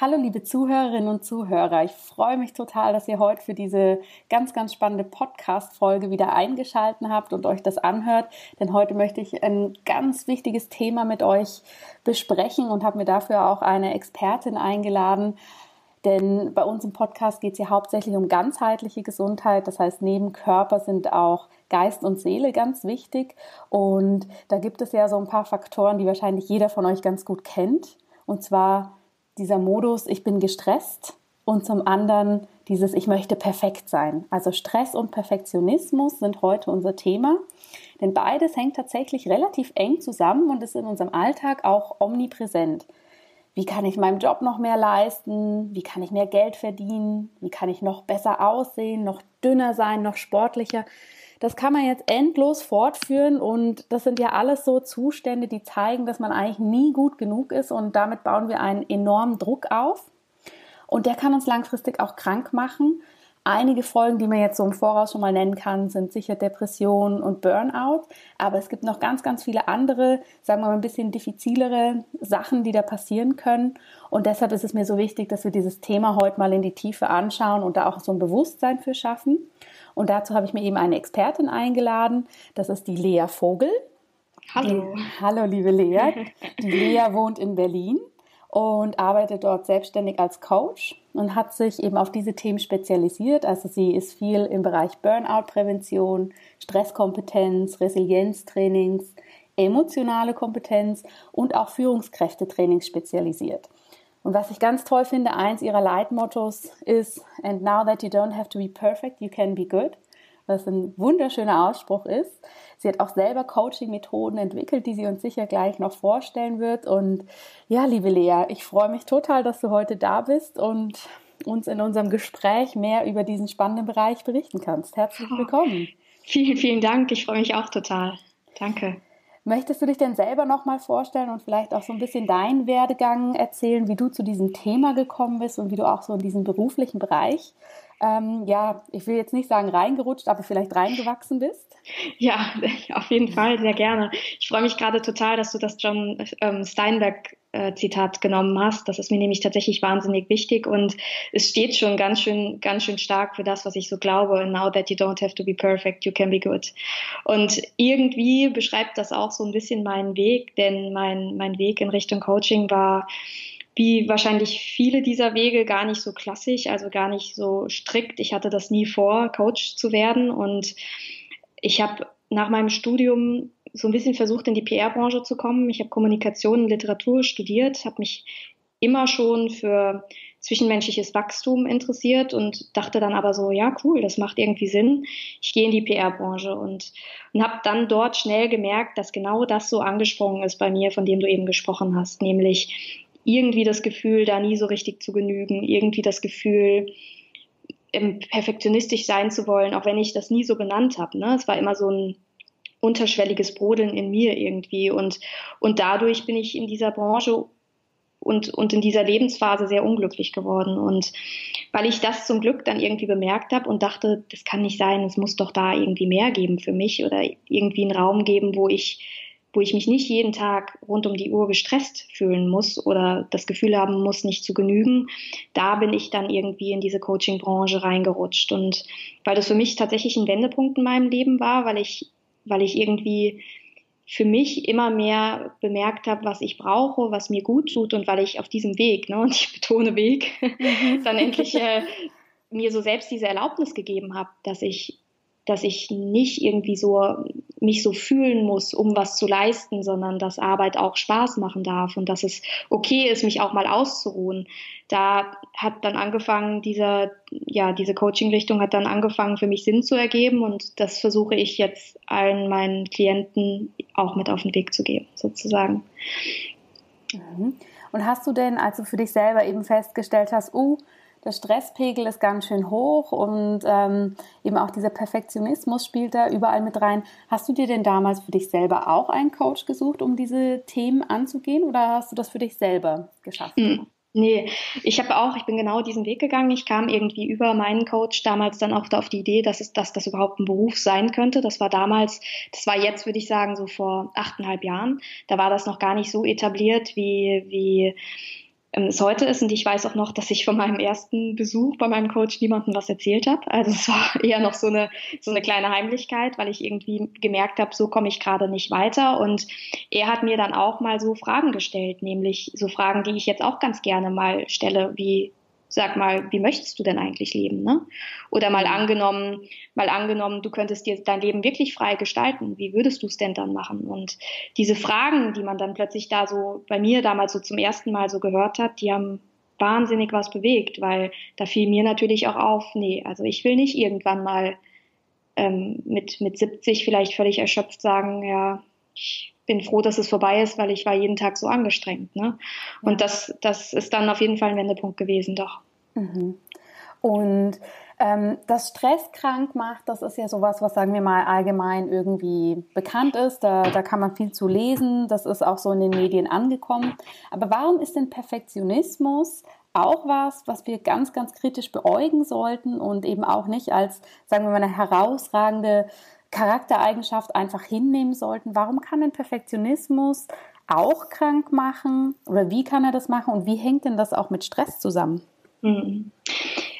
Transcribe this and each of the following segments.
Hallo liebe Zuhörerinnen und Zuhörer, ich freue mich total, dass ihr heute für diese ganz, ganz spannende Podcast-Folge wieder eingeschalten habt und euch das anhört, denn heute möchte ich ein ganz wichtiges Thema mit euch besprechen und habe mir dafür auch eine Expertin eingeladen, denn bei uns im Podcast geht es ja hauptsächlich um ganzheitliche Gesundheit. Das heißt, neben Körper sind auch Geist und Seele ganz wichtig. Und da gibt es ja so ein paar Faktoren, die wahrscheinlich jeder von euch ganz gut kennt. Und zwar dieser Modus, ich bin gestresst und zum anderen dieses, ich möchte perfekt sein. Also Stress und Perfektionismus sind heute unser Thema, denn beides hängt tatsächlich relativ eng zusammen und ist in unserem Alltag auch omnipräsent. Wie kann ich meinem Job noch mehr leisten? Wie kann ich mehr Geld verdienen? Wie kann ich noch besser aussehen, noch dünner sein, noch sportlicher? Das kann man jetzt endlos fortführen und das sind ja alles so Zustände, die zeigen, dass man eigentlich nie gut genug ist und damit bauen wir einen enormen Druck auf und der kann uns langfristig auch krank machen. Einige Folgen, die man jetzt so im Voraus schon mal nennen kann, sind sicher Depression und Burnout. Aber es gibt noch ganz, ganz viele andere, sagen wir mal ein bisschen diffizilere Sachen, die da passieren können. Und deshalb ist es mir so wichtig, dass wir dieses Thema heute mal in die Tiefe anschauen und da auch so ein Bewusstsein für schaffen. Und dazu habe ich mir eben eine Expertin eingeladen. Das ist die Lea Vogel. Hallo. Die, hallo, liebe Lea. Die Lea wohnt in Berlin und arbeitet dort selbstständig als Coach und hat sich eben auf diese Themen spezialisiert. Also sie ist viel im Bereich Burnout-Prävention, Stresskompetenz, Resilienztrainings, emotionale Kompetenz und auch Führungskräftetrainings spezialisiert. Und was ich ganz toll finde, eins ihrer Leitmottos ist, and now that you don't have to be perfect, you can be good. Was ein wunderschöner Ausspruch ist. Sie hat auch selber Coaching-Methoden entwickelt, die sie uns sicher gleich noch vorstellen wird. Und ja, liebe Lea, ich freue mich total, dass du heute da bist und uns in unserem Gespräch mehr über diesen spannenden Bereich berichten kannst. Herzlich willkommen. Oh, vielen, vielen Dank. Ich freue mich auch total. Danke. Möchtest du dich denn selber nochmal vorstellen und vielleicht auch so ein bisschen deinen Werdegang erzählen, wie du zu diesem Thema gekommen bist und wie du auch so in diesem beruflichen Bereich, ähm, ja, ich will jetzt nicht sagen reingerutscht, aber vielleicht reingewachsen bist? Ja, auf jeden Fall, sehr gerne. Ich freue mich gerade total, dass du das John ähm, Steinbeck äh, Zitat genommen hast. Das ist mir nämlich tatsächlich wahnsinnig wichtig und es steht schon ganz schön, ganz schön stark für das, was ich so glaube. Now that you don't have to be perfect, you can be good. Und irgendwie beschreibt das auch so ein bisschen meinen Weg, denn mein, mein Weg in Richtung Coaching war wie wahrscheinlich viele dieser Wege gar nicht so klassisch, also gar nicht so strikt. Ich hatte das nie vor, Coach zu werden und ich habe nach meinem Studium so ein bisschen versucht, in die PR-Branche zu kommen. Ich habe Kommunikation und Literatur studiert, habe mich immer schon für zwischenmenschliches Wachstum interessiert und dachte dann aber so, ja, cool, das macht irgendwie Sinn. Ich gehe in die PR-Branche und, und habe dann dort schnell gemerkt, dass genau das so angesprungen ist bei mir, von dem du eben gesprochen hast, nämlich irgendwie das Gefühl, da nie so richtig zu genügen, irgendwie das Gefühl, perfektionistisch sein zu wollen, auch wenn ich das nie so benannt habe. Ne? Es war immer so ein unterschwelliges Brodeln in mir irgendwie. Und, und dadurch bin ich in dieser Branche und, und in dieser Lebensphase sehr unglücklich geworden. Und weil ich das zum Glück dann irgendwie bemerkt habe und dachte, das kann nicht sein, es muss doch da irgendwie mehr geben für mich oder irgendwie einen Raum geben, wo ich, wo ich mich nicht jeden Tag rund um die Uhr gestresst fühlen muss oder das Gefühl haben muss, nicht zu genügen. Da bin ich dann irgendwie in diese Coaching-Branche reingerutscht. Und weil das für mich tatsächlich ein Wendepunkt in meinem Leben war, weil ich weil ich irgendwie für mich immer mehr bemerkt habe, was ich brauche, was mir gut tut und weil ich auf diesem Weg, ne, und ich betone Weg, mhm. dann endlich äh, mir so selbst diese Erlaubnis gegeben habe, dass ich, dass ich nicht irgendwie so mich so fühlen muss, um was zu leisten, sondern dass Arbeit auch Spaß machen darf und dass es okay ist, mich auch mal auszuruhen. Da hat dann angefangen, dieser, ja, diese Coaching-Richtung hat dann angefangen, für mich Sinn zu ergeben und das versuche ich jetzt allen meinen Klienten auch mit auf den Weg zu geben, sozusagen. Mhm. Und hast du denn, als du für dich selber eben festgestellt hast, uh, der Stresspegel ist ganz schön hoch und ähm, eben auch dieser Perfektionismus spielt da überall mit rein. Hast du dir denn damals für dich selber auch einen Coach gesucht, um diese Themen anzugehen oder hast du das für dich selber geschafft? Mhm. Nee, ich habe auch, ich bin genau diesen Weg gegangen. Ich kam irgendwie über meinen Coach damals dann auch da auf die Idee, dass es, dass das überhaupt ein Beruf sein könnte. Das war damals, das war jetzt, würde ich sagen, so vor achteinhalb Jahren. Da war das noch gar nicht so etabliert, wie, wie es heute ist. Und ich weiß auch noch, dass ich von meinem ersten Besuch bei meinem Coach niemandem was erzählt habe. Also es war eher noch so eine, so eine kleine Heimlichkeit, weil ich irgendwie gemerkt habe, so komme ich gerade nicht weiter. Und er hat mir dann auch mal so Fragen gestellt, nämlich so Fragen, die ich jetzt auch ganz gerne mal stelle, wie sag mal, wie möchtest du denn eigentlich leben, ne? Oder mal angenommen, mal angenommen, du könntest dir dein Leben wirklich frei gestalten. Wie würdest du es denn dann machen? Und diese Fragen, die man dann plötzlich da so bei mir damals so zum ersten Mal so gehört hat, die haben wahnsinnig was bewegt, weil da fiel mir natürlich auch auf, nee, also ich will nicht irgendwann mal ähm, mit, mit 70 vielleicht völlig erschöpft sagen, ja, ich bin froh, dass es vorbei ist, weil ich war jeden Tag so angestrengt. Ne? Und ja. das, das ist dann auf jeden Fall ein Wendepunkt gewesen, doch. Mhm. Und ähm, das Stress krank macht, das ist ja sowas, was sagen wir mal allgemein irgendwie bekannt ist. Da, da kann man viel zu lesen. Das ist auch so in den Medien angekommen. Aber warum ist denn Perfektionismus auch was, was wir ganz, ganz kritisch beäugen sollten und eben auch nicht als, sagen wir mal, eine herausragende Charaktereigenschaft einfach hinnehmen sollten. Warum kann denn Perfektionismus auch krank machen oder wie kann er das machen und wie hängt denn das auch mit Stress zusammen? Mhm.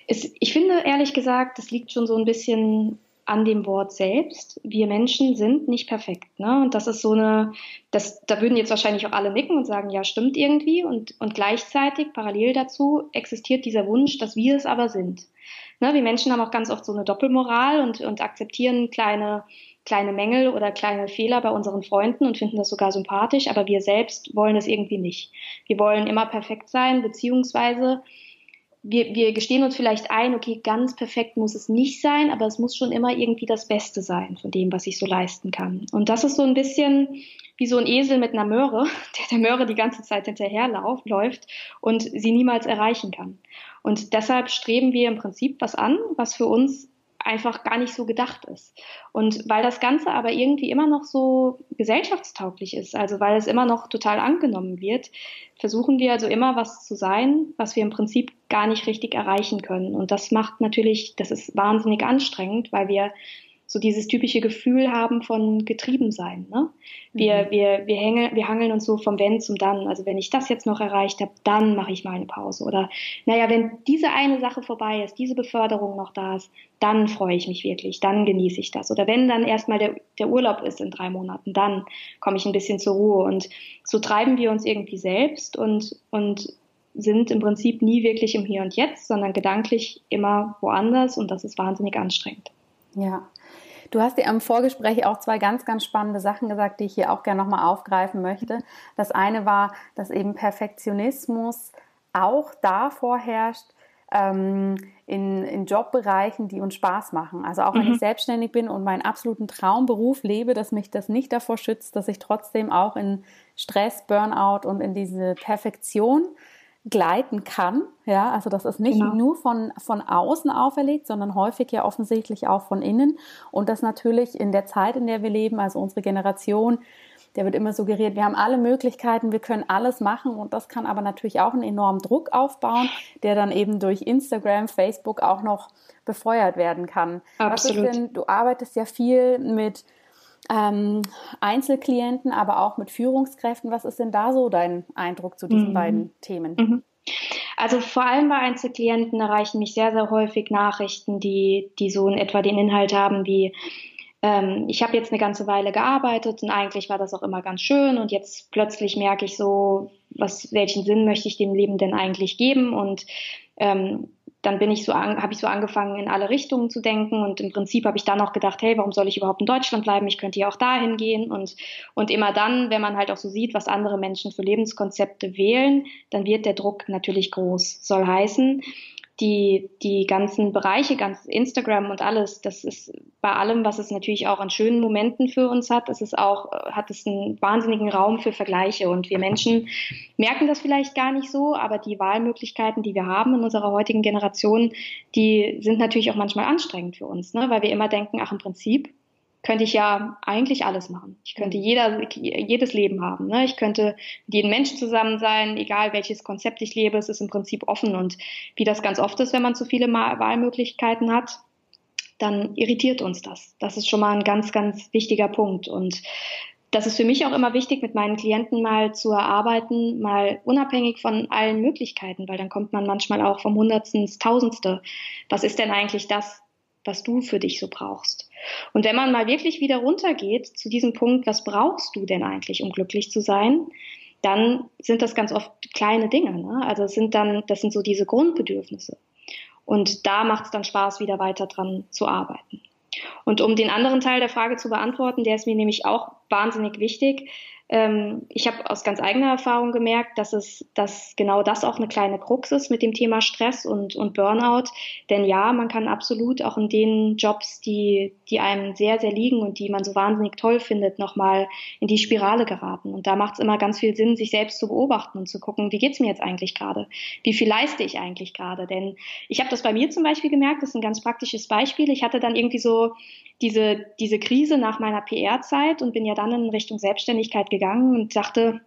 Ich finde ehrlich gesagt, das liegt schon so ein bisschen an dem Wort selbst. Wir Menschen sind nicht perfekt. Ne? Und das ist so eine, das, da würden jetzt wahrscheinlich auch alle nicken und sagen, ja, stimmt irgendwie. Und, und gleichzeitig, parallel dazu, existiert dieser Wunsch, dass wir es aber sind. Ne, wir Menschen haben auch ganz oft so eine Doppelmoral und, und akzeptieren kleine, kleine Mängel oder kleine Fehler bei unseren Freunden und finden das sogar sympathisch, aber wir selbst wollen es irgendwie nicht. Wir wollen immer perfekt sein, beziehungsweise wir, wir gestehen uns vielleicht ein, okay, ganz perfekt muss es nicht sein, aber es muss schon immer irgendwie das Beste sein von dem, was ich so leisten kann. Und das ist so ein bisschen wie so ein Esel mit einer Möhre, der der Möhre die ganze Zeit hinterherläuft und sie niemals erreichen kann. Und deshalb streben wir im Prinzip was an, was für uns einfach gar nicht so gedacht ist. Und weil das Ganze aber irgendwie immer noch so gesellschaftstauglich ist, also weil es immer noch total angenommen wird, versuchen wir also immer was zu sein, was wir im Prinzip gar nicht richtig erreichen können. Und das macht natürlich, das ist wahnsinnig anstrengend, weil wir so dieses typische Gefühl haben von Getriebensein. Ne? Wir, mhm. wir, wir, hängen, wir hangeln uns so vom Wenn zum Dann. Also wenn ich das jetzt noch erreicht habe, dann mache ich mal eine Pause. Oder naja, wenn diese eine Sache vorbei ist, diese Beförderung noch da ist, dann freue ich mich wirklich, dann genieße ich das. Oder wenn dann erstmal der, der Urlaub ist in drei Monaten, dann komme ich ein bisschen zur Ruhe. Und so treiben wir uns irgendwie selbst und, und sind im Prinzip nie wirklich im Hier und Jetzt, sondern gedanklich immer woanders und das ist wahnsinnig anstrengend. Ja, Du hast dir am Vorgespräch auch zwei ganz, ganz spannende Sachen gesagt, die ich hier auch gerne nochmal aufgreifen möchte. Das eine war, dass eben Perfektionismus auch da vorherrscht, ähm, in, in Jobbereichen, die uns Spaß machen. Also auch wenn mhm. ich selbstständig bin und meinen absoluten Traumberuf lebe, dass mich das nicht davor schützt, dass ich trotzdem auch in Stress, Burnout und in diese Perfektion gleiten kann. Ja, also das ist nicht genau. nur von, von außen auferlegt, sondern häufig ja offensichtlich auch von innen. Und das natürlich in der Zeit, in der wir leben, also unsere Generation, der wird immer suggeriert, wir haben alle Möglichkeiten, wir können alles machen und das kann aber natürlich auch einen enormen Druck aufbauen, der dann eben durch Instagram, Facebook auch noch befeuert werden kann. Absolut. Was ist denn, du arbeitest ja viel mit ähm, Einzelklienten, aber auch mit Führungskräften. Was ist denn da so dein Eindruck zu diesen mhm. beiden Themen? Mhm. Also vor allem bei Einzelklienten erreichen mich sehr, sehr häufig Nachrichten, die, die so in etwa den Inhalt haben wie, ähm, ich habe jetzt eine ganze Weile gearbeitet und eigentlich war das auch immer ganz schön und jetzt plötzlich merke ich so, was, welchen Sinn möchte ich dem Leben denn eigentlich geben und ähm, dann bin ich so habe ich so angefangen, in alle Richtungen zu denken und im Prinzip habe ich dann auch gedacht, hey, warum soll ich überhaupt in Deutschland bleiben? Ich könnte ja auch dahin gehen und und immer dann, wenn man halt auch so sieht, was andere Menschen für Lebenskonzepte wählen, dann wird der Druck natürlich groß. Soll heißen, die, die ganzen Bereiche, ganz Instagram und alles, das ist bei allem, was es natürlich auch an schönen Momenten für uns hat, ist es auch, hat es einen wahnsinnigen Raum für Vergleiche. Und wir Menschen merken das vielleicht gar nicht so, aber die Wahlmöglichkeiten, die wir haben in unserer heutigen Generation, die sind natürlich auch manchmal anstrengend für uns, ne? weil wir immer denken, ach im Prinzip könnte ich ja eigentlich alles machen. Ich könnte jeder, jedes Leben haben. Ne? Ich könnte mit jedem Menschen zusammen sein, egal welches Konzept ich lebe, es ist im Prinzip offen. Und wie das ganz oft ist, wenn man zu viele Wahlmöglichkeiten hat, dann irritiert uns das. Das ist schon mal ein ganz, ganz wichtiger Punkt. Und das ist für mich auch immer wichtig, mit meinen Klienten mal zu erarbeiten, mal unabhängig von allen Möglichkeiten, weil dann kommt man manchmal auch vom Hundertsten ins Tausendste. Was ist denn eigentlich das, was du für dich so brauchst. Und wenn man mal wirklich wieder runtergeht zu diesem Punkt, was brauchst du denn eigentlich, um glücklich zu sein, dann sind das ganz oft kleine Dinge. Ne? Also es sind dann, das sind so diese Grundbedürfnisse. Und da macht es dann Spaß, wieder weiter dran zu arbeiten. Und um den anderen Teil der Frage zu beantworten, der ist mir nämlich auch wahnsinnig wichtig, ähm, ich habe aus ganz eigener Erfahrung gemerkt, dass es, dass genau das auch eine kleine Krux ist mit dem Thema Stress und, und Burnout. Denn ja, man kann absolut auch in den Jobs, die, die einem sehr, sehr liegen und die man so wahnsinnig toll findet, nochmal in die Spirale geraten. Und da macht es immer ganz viel Sinn, sich selbst zu beobachten und zu gucken, wie geht's mir jetzt eigentlich gerade? Wie viel leiste ich eigentlich gerade? Denn ich habe das bei mir zum Beispiel gemerkt, das ist ein ganz praktisches Beispiel. Ich hatte dann irgendwie so diese, diese Krise nach meiner PR-Zeit und bin ja dann in Richtung Selbstständigkeit gegangen und dachte,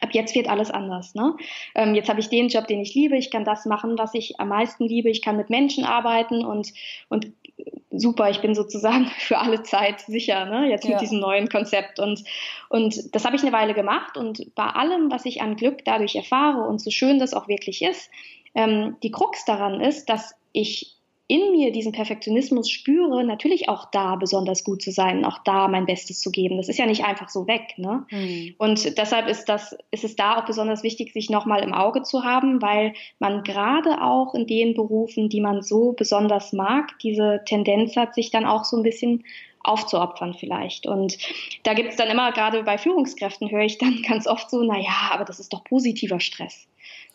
ab jetzt wird alles anders. Ne? Ähm, jetzt habe ich den Job, den ich liebe, ich kann das machen, was ich am meisten liebe, ich kann mit Menschen arbeiten und, und super, ich bin sozusagen für alle Zeit sicher, ne? jetzt mit ja. diesem neuen Konzept. Und, und das habe ich eine Weile gemacht und bei allem, was ich an Glück dadurch erfahre und so schön das auch wirklich ist, ähm, die Krux daran ist, dass ich in mir diesen Perfektionismus spüre, natürlich auch da besonders gut zu sein, auch da mein Bestes zu geben. Das ist ja nicht einfach so weg. Ne? Mhm. Und deshalb ist das, ist es da auch besonders wichtig, sich nochmal im Auge zu haben, weil man gerade auch in den Berufen, die man so besonders mag, diese Tendenz hat, sich dann auch so ein bisschen aufzuopfern vielleicht. Und da gibt es dann immer, gerade bei Führungskräften höre ich dann ganz oft so, na ja, aber das ist doch positiver Stress.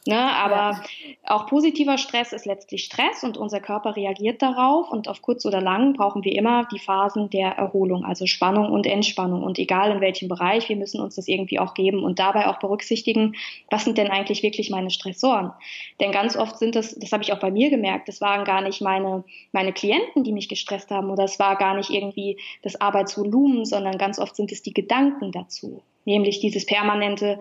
Ne? Aber ja. auch positiver Stress ist letztlich Stress und unser Körper reagiert darauf und auf kurz oder lang brauchen wir immer die Phasen der Erholung, also Spannung und Entspannung und egal in welchem Bereich, wir müssen uns das irgendwie auch geben und dabei auch berücksichtigen, was sind denn eigentlich wirklich meine Stressoren? Denn ganz oft sind das, das habe ich auch bei mir gemerkt, das waren gar nicht meine, meine Klienten, die mich gestresst haben oder es war gar nicht irgendwie das Arbeitsvolumen, sondern ganz oft sind es die Gedanken dazu nämlich dieses permanente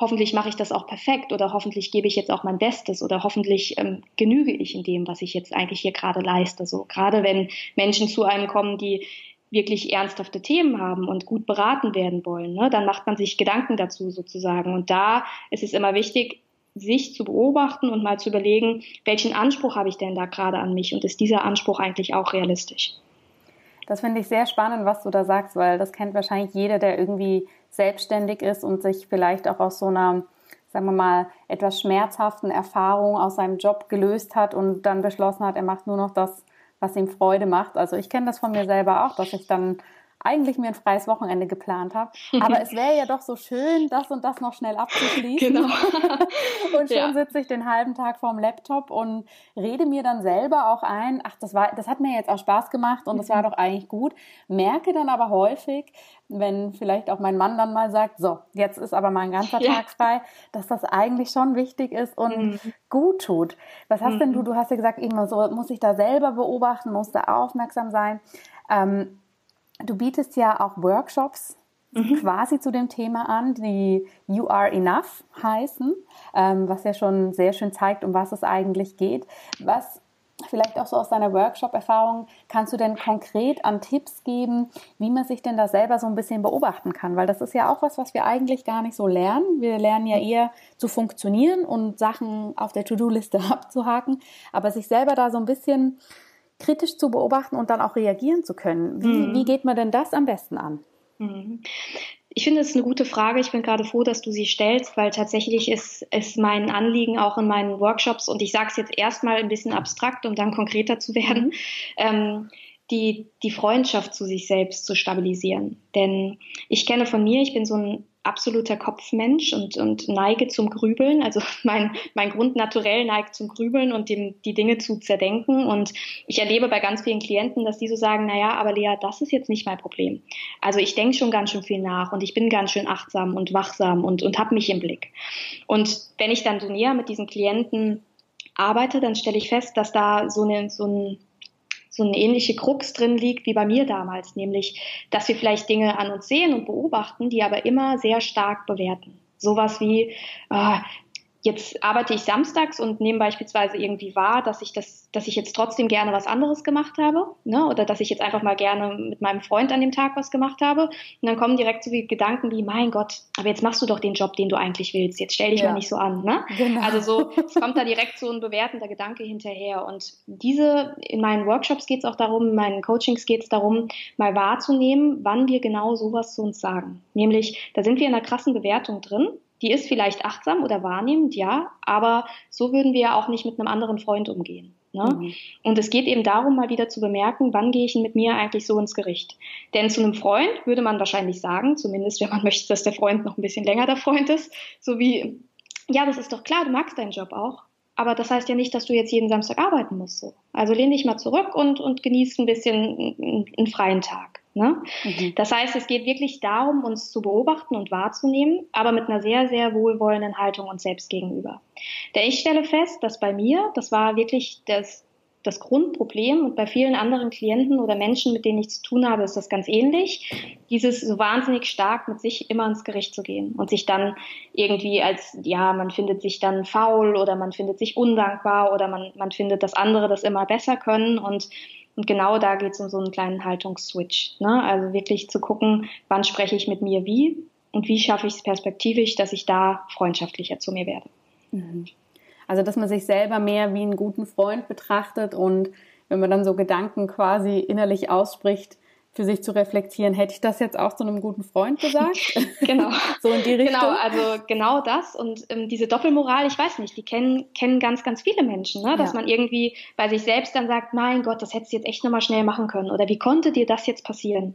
hoffentlich mache ich das auch perfekt oder hoffentlich gebe ich jetzt auch mein Bestes oder hoffentlich ähm, genüge ich in dem, was ich jetzt eigentlich hier gerade leiste. So gerade wenn Menschen zu einem kommen, die wirklich ernsthafte Themen haben und gut beraten werden wollen, ne, dann macht man sich Gedanken dazu sozusagen. Und da ist es immer wichtig, sich zu beobachten und mal zu überlegen, welchen Anspruch habe ich denn da gerade an mich und ist dieser Anspruch eigentlich auch realistisch? Das finde ich sehr spannend, was du da sagst, weil das kennt wahrscheinlich jeder, der irgendwie selbstständig ist und sich vielleicht auch aus so einer, sagen wir mal, etwas schmerzhaften Erfahrung aus seinem Job gelöst hat und dann beschlossen hat, er macht nur noch das, was ihm Freude macht. Also ich kenne das von mir selber auch, dass ich dann eigentlich mir ein freies Wochenende geplant habe. Aber es wäre ja doch so schön, das und das noch schnell abzuschließen. Genau. und schon ja. sitze ich den halben Tag vorm Laptop und rede mir dann selber auch ein, ach, das war, das hat mir jetzt auch Spaß gemacht und das war mhm. doch eigentlich gut. Merke dann aber häufig, wenn vielleicht auch mein Mann dann mal sagt, so, jetzt ist aber mal ein ganzer ja. Tag frei, dass das eigentlich schon wichtig ist und mhm. gut tut. Was hast mhm. denn du, mhm. du hast ja gesagt, immer so, muss ich da selber beobachten, muss da aufmerksam sein. Ähm, Du bietest ja auch Workshops mhm. quasi zu dem Thema an, die You Are Enough heißen, ähm, was ja schon sehr schön zeigt, um was es eigentlich geht. Was vielleicht auch so aus deiner Workshop-Erfahrung kannst du denn konkret an Tipps geben, wie man sich denn da selber so ein bisschen beobachten kann? Weil das ist ja auch was, was wir eigentlich gar nicht so lernen. Wir lernen ja eher zu funktionieren und Sachen auf der To-Do-Liste abzuhaken, aber sich selber da so ein bisschen kritisch zu beobachten und dann auch reagieren zu können. Wie, mhm. wie geht man denn das am besten an? Mhm. ich finde es eine gute Frage. Ich bin gerade froh, dass du sie stellst, weil tatsächlich ist, ist mein Anliegen auch in meinen Workshops, und ich sage es jetzt erstmal ein bisschen abstrakt, um dann konkreter zu werden, mhm. ähm, die, die Freundschaft zu sich selbst zu stabilisieren. Denn ich kenne von mir, ich bin so ein absoluter Kopfmensch und, und neige zum Grübeln. Also mein, mein Grund naturell neigt zum Grübeln und dem, die Dinge zu zerdenken. Und ich erlebe bei ganz vielen Klienten, dass die so sagen, naja, aber Lea, das ist jetzt nicht mein Problem. Also ich denke schon ganz schön viel nach und ich bin ganz schön achtsam und wachsam und, und habe mich im Blick. Und wenn ich dann so näher mit diesen Klienten arbeite, dann stelle ich fest, dass da so, eine, so ein so eine ähnliche Krux drin liegt wie bei mir damals, nämlich, dass wir vielleicht Dinge an uns sehen und beobachten, die aber immer sehr stark bewerten. Sowas wie, äh, jetzt arbeite ich samstags und nehme beispielsweise irgendwie wahr, dass ich das, dass ich jetzt trotzdem gerne was anderes gemacht habe, ne? oder dass ich jetzt einfach mal gerne mit meinem Freund an dem Tag was gemacht habe. Und dann kommen direkt so wie Gedanken wie, mein Gott, aber jetzt machst du doch den Job, den du eigentlich willst. Jetzt stell dich ja. mal nicht so an. Ne? Genau. Also so, es kommt da direkt so ein bewertender Gedanke hinterher. Und diese, in meinen Workshops geht es auch darum, in meinen Coachings geht es darum, mal wahrzunehmen, wann wir genau sowas zu uns sagen. Nämlich, da sind wir in einer krassen Bewertung drin die ist vielleicht achtsam oder wahrnehmend, ja, aber so würden wir ja auch nicht mit einem anderen Freund umgehen. Ne? Mhm. Und es geht eben darum, mal wieder zu bemerken, wann gehe ich mit mir eigentlich so ins Gericht. Denn zu einem Freund würde man wahrscheinlich sagen, zumindest wenn man möchte, dass der Freund noch ein bisschen länger der Freund ist, so wie, ja, das ist doch klar, du magst deinen Job auch. Aber das heißt ja nicht, dass du jetzt jeden Samstag arbeiten musst. So. Also lehn dich mal zurück und, und genieß ein bisschen einen, einen freien Tag. Ne? Mhm. Das heißt, es geht wirklich darum, uns zu beobachten und wahrzunehmen, aber mit einer sehr, sehr wohlwollenden Haltung uns selbst gegenüber. Denn ich stelle fest, dass bei mir, das war wirklich das, das Grundproblem und bei vielen anderen Klienten oder Menschen, mit denen ich zu tun habe, ist das ganz ähnlich. Dieses so wahnsinnig stark mit sich immer ins Gericht zu gehen und sich dann irgendwie als, ja, man findet sich dann faul oder man findet sich undankbar oder man, man findet, dass andere das immer besser können und und genau da geht es um so einen kleinen Haltungsswitch. Ne? Also wirklich zu gucken, wann spreche ich mit mir wie und wie schaffe ich es perspektivisch, dass ich da freundschaftlicher zu mir werde. Mhm. Also dass man sich selber mehr wie einen guten Freund betrachtet und wenn man dann so Gedanken quasi innerlich ausspricht, für sich zu reflektieren. Hätte ich das jetzt auch zu einem guten Freund gesagt? genau. so in die Richtung. Genau, also genau das. Und ähm, diese Doppelmoral, ich weiß nicht, die kennen, kennen ganz, ganz viele Menschen, ne? dass ja. man irgendwie bei sich selbst dann sagt, mein Gott, das hättest du jetzt echt nochmal schnell machen können. Oder wie konnte dir das jetzt passieren?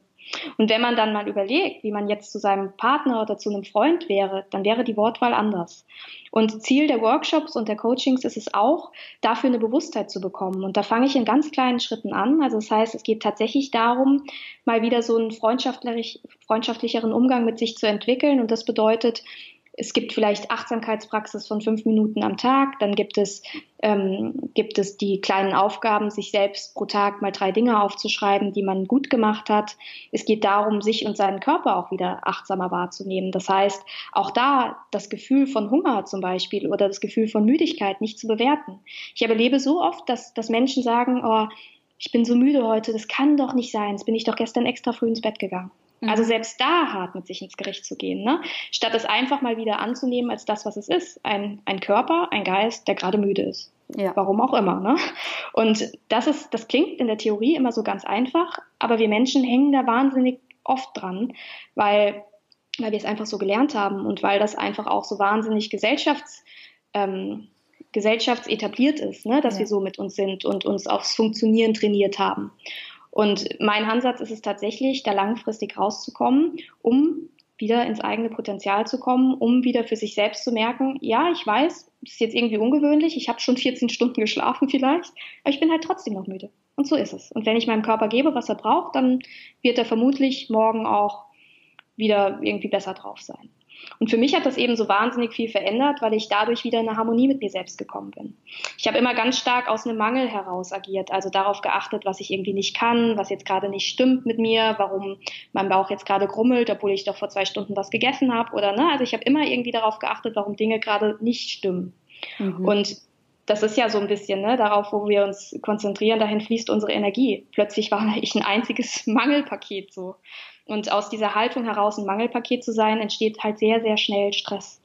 Und wenn man dann mal überlegt, wie man jetzt zu seinem Partner oder zu einem Freund wäre, dann wäre die Wortwahl anders. Und Ziel der Workshops und der Coachings ist es auch, dafür eine Bewusstheit zu bekommen. Und da fange ich in ganz kleinen Schritten an. Also das heißt, es geht tatsächlich darum, mal wieder so einen freundschaftlich, freundschaftlicheren Umgang mit sich zu entwickeln. Und das bedeutet, es gibt vielleicht Achtsamkeitspraxis von fünf Minuten am Tag, dann gibt es, ähm, gibt es die kleinen Aufgaben, sich selbst pro Tag mal drei Dinge aufzuschreiben, die man gut gemacht hat. Es geht darum, sich und seinen Körper auch wieder achtsamer wahrzunehmen. Das heißt, auch da das Gefühl von Hunger zum Beispiel oder das Gefühl von Müdigkeit nicht zu bewerten. Ich erlebe so oft, dass, dass Menschen sagen, oh, ich bin so müde heute, das kann doch nicht sein, jetzt bin ich doch gestern extra früh ins Bett gegangen. Also mhm. selbst da hart mit sich ins Gericht zu gehen, ne? statt es einfach mal wieder anzunehmen als das, was es ist. Ein, ein Körper, ein Geist, der gerade müde ist. Ja. Warum auch immer. Ne? Und das ist, das klingt in der Theorie immer so ganz einfach, aber wir Menschen hängen da wahnsinnig oft dran, weil, weil wir es einfach so gelernt haben und weil das einfach auch so wahnsinnig gesellschafts, ähm, gesellschaftsetabliert ist, ne? dass ja. wir so mit uns sind und uns aufs Funktionieren trainiert haben. Und mein Ansatz ist es tatsächlich, da langfristig rauszukommen, um wieder ins eigene Potenzial zu kommen, um wieder für sich selbst zu merken, ja, ich weiß, das ist jetzt irgendwie ungewöhnlich, ich habe schon 14 Stunden geschlafen vielleicht, aber ich bin halt trotzdem noch müde. Und so ist es. Und wenn ich meinem Körper gebe, was er braucht, dann wird er vermutlich morgen auch wieder irgendwie besser drauf sein. Und für mich hat das eben so wahnsinnig viel verändert, weil ich dadurch wieder in eine Harmonie mit mir selbst gekommen bin. Ich habe immer ganz stark aus einem Mangel heraus agiert, also darauf geachtet, was ich irgendwie nicht kann, was jetzt gerade nicht stimmt mit mir, warum mein Bauch jetzt gerade grummelt, obwohl ich doch vor zwei Stunden was gegessen habe oder ne. Also ich habe immer irgendwie darauf geachtet, warum Dinge gerade nicht stimmen. Mhm. Und das ist ja so ein bisschen ne, darauf, wo wir uns konzentrieren, dahin fließt unsere Energie. Plötzlich war ich ein einziges Mangelpaket so. Und aus dieser Haltung heraus ein Mangelpaket zu sein, entsteht halt sehr, sehr schnell Stress.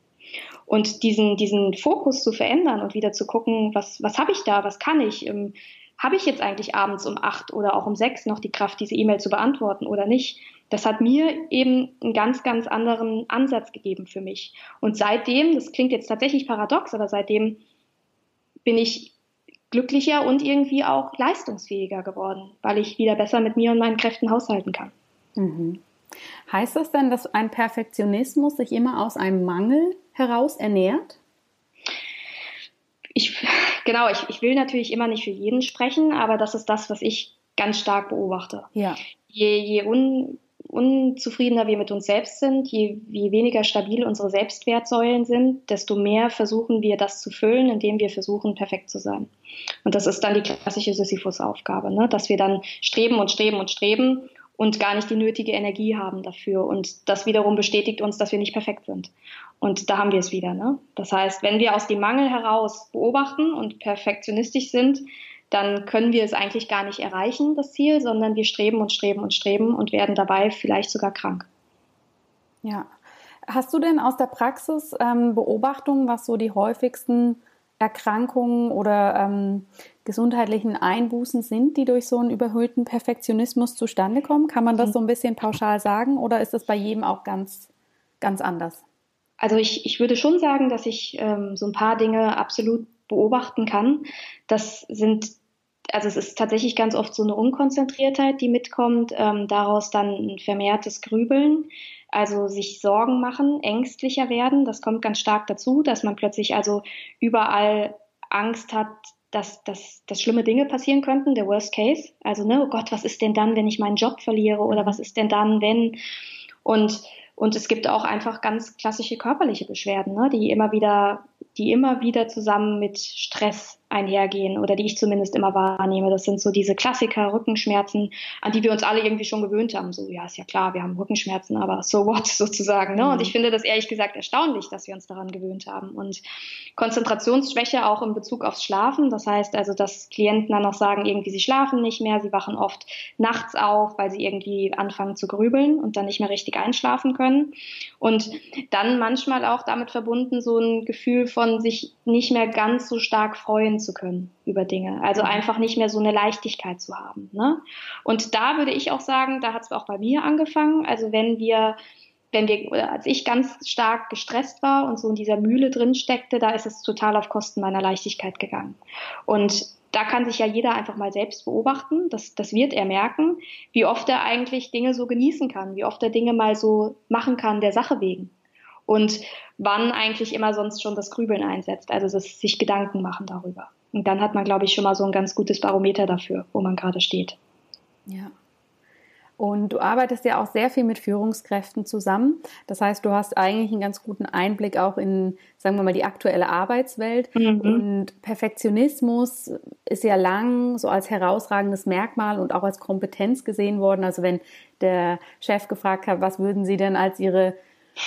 Und diesen, diesen Fokus zu verändern und wieder zu gucken, was, was habe ich da, was kann ich? Ähm, habe ich jetzt eigentlich abends um acht oder auch um sechs noch die Kraft, diese E-Mail zu beantworten oder nicht? das hat mir eben einen ganz, ganz anderen Ansatz gegeben für mich. Und seitdem, das klingt jetzt tatsächlich paradox, aber seitdem bin ich glücklicher und irgendwie auch leistungsfähiger geworden, weil ich wieder besser mit mir und meinen Kräften haushalten kann. Mhm. Heißt das denn, dass ein Perfektionismus sich immer aus einem Mangel heraus ernährt? Ich, genau, ich, ich will natürlich immer nicht für jeden sprechen, aber das ist das, was ich ganz stark beobachte. Ja. Je, je un, unzufriedener wir mit uns selbst sind, je, je weniger stabil unsere Selbstwertsäulen sind, desto mehr versuchen wir das zu füllen, indem wir versuchen, perfekt zu sein. Und das ist dann die klassische Sisyphus-Aufgabe, ne? dass wir dann streben und streben und streben und gar nicht die nötige Energie haben dafür. Und das wiederum bestätigt uns, dass wir nicht perfekt sind. Und da haben wir es wieder. Ne? Das heißt, wenn wir aus dem Mangel heraus beobachten und perfektionistisch sind, dann können wir es eigentlich gar nicht erreichen, das Ziel, sondern wir streben und streben und streben und werden dabei vielleicht sogar krank. Ja. Hast du denn aus der Praxis ähm, Beobachtungen, was so die häufigsten Erkrankungen oder ähm, gesundheitlichen Einbußen sind, die durch so einen überhöhten Perfektionismus zustande kommen? Kann man das mhm. so ein bisschen pauschal sagen oder ist das bei jedem auch ganz, ganz anders? Also ich, ich würde schon sagen, dass ich ähm, so ein paar Dinge absolut beobachten kann. Das sind also es ist tatsächlich ganz oft so eine Unkonzentriertheit, die mitkommt, ähm, daraus dann ein vermehrtes Grübeln, also sich Sorgen machen, ängstlicher werden. Das kommt ganz stark dazu, dass man plötzlich also überall Angst hat, dass, dass, dass schlimme Dinge passieren könnten, der Worst Case. Also, ne, oh Gott, was ist denn dann, wenn ich meinen Job verliere oder was ist denn dann, wenn? Und, und es gibt auch einfach ganz klassische körperliche Beschwerden, ne, die immer wieder, die immer wieder zusammen mit Stress einhergehen oder die ich zumindest immer wahrnehme. Das sind so diese Klassiker, Rückenschmerzen, an die wir uns alle irgendwie schon gewöhnt haben. So, ja, ist ja klar, wir haben Rückenschmerzen, aber so what sozusagen. Ne? Mhm. Und ich finde das ehrlich gesagt erstaunlich, dass wir uns daran gewöhnt haben. Und Konzentrationsschwäche auch in Bezug aufs Schlafen. Das heißt also, dass Klienten dann noch sagen, irgendwie sie schlafen nicht mehr, sie wachen oft nachts auf, weil sie irgendwie anfangen zu grübeln und dann nicht mehr richtig einschlafen können. Und dann manchmal auch damit verbunden so ein Gefühl von sich nicht mehr ganz so stark freuen zu können über Dinge. Also mhm. einfach nicht mehr so eine Leichtigkeit zu haben. Ne? Und da würde ich auch sagen, da hat es auch bei mir angefangen. Also wenn wir wenn wir, als ich ganz stark gestresst war und so in dieser Mühle drin steckte, da ist es total auf Kosten meiner Leichtigkeit gegangen. Und da kann sich ja jeder einfach mal selbst beobachten. Das, das wird er merken, wie oft er eigentlich Dinge so genießen kann, wie oft er Dinge mal so machen kann der Sache wegen. Und wann eigentlich immer sonst schon das Grübeln einsetzt, also das sich Gedanken machen darüber. Und dann hat man, glaube ich, schon mal so ein ganz gutes Barometer dafür, wo man gerade steht. Ja. Und du arbeitest ja auch sehr viel mit Führungskräften zusammen. Das heißt, du hast eigentlich einen ganz guten Einblick auch in, sagen wir mal, die aktuelle Arbeitswelt. Mhm. Und Perfektionismus ist ja lang so als herausragendes Merkmal und auch als Kompetenz gesehen worden. Also wenn der Chef gefragt hat, was würden Sie denn als Ihre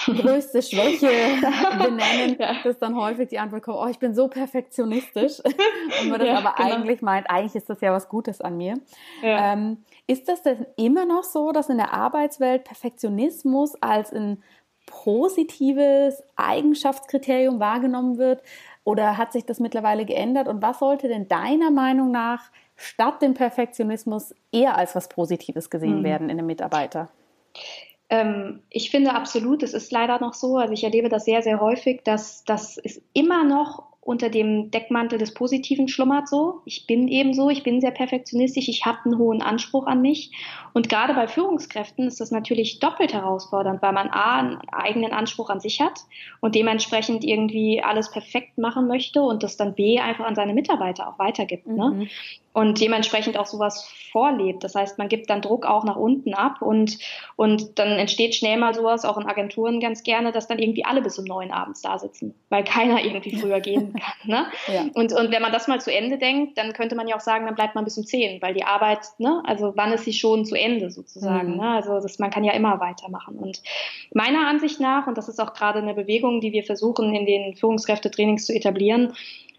größte Schwäche benennen, ja. dass dann häufig die Antwort kommt, oh, ich bin so perfektionistisch. Und man das ja, aber genau. eigentlich meint, eigentlich ist das ja was Gutes an mir. Ja. Ähm, ist das denn immer noch so, dass in der Arbeitswelt Perfektionismus als ein positives Eigenschaftskriterium wahrgenommen wird? Oder hat sich das mittlerweile geändert? Und was sollte denn deiner Meinung nach statt dem Perfektionismus eher als was Positives gesehen mhm. werden in einem Mitarbeiter? Ähm, ich finde absolut, es ist leider noch so, also ich erlebe das sehr, sehr häufig, dass, dass es immer noch unter dem Deckmantel des Positiven schlummert so. Ich bin eben so, ich bin sehr perfektionistisch, ich habe einen hohen Anspruch an mich. Und gerade bei Führungskräften ist das natürlich doppelt herausfordernd, weil man A, einen eigenen Anspruch an sich hat und dementsprechend irgendwie alles perfekt machen möchte und das dann B einfach an seine Mitarbeiter auch weitergibt. Ne? Mhm. Ne? Und dementsprechend auch sowas vorlebt. Das heißt, man gibt dann Druck auch nach unten ab und, und dann entsteht schnell mal sowas, auch in Agenturen ganz gerne, dass dann irgendwie alle bis um neun abends da sitzen, weil keiner irgendwie früher gehen kann. Ne? Ja. Und, und wenn man das mal zu Ende denkt, dann könnte man ja auch sagen, dann bleibt man bis um zehn, weil die Arbeit, ne, also wann ist sie schon zu Ende sozusagen. Mhm. Ne? Also das, man kann ja immer weitermachen. Und meiner Ansicht nach, und das ist auch gerade eine Bewegung, die wir versuchen in den Führungskräftetrainings zu etablieren,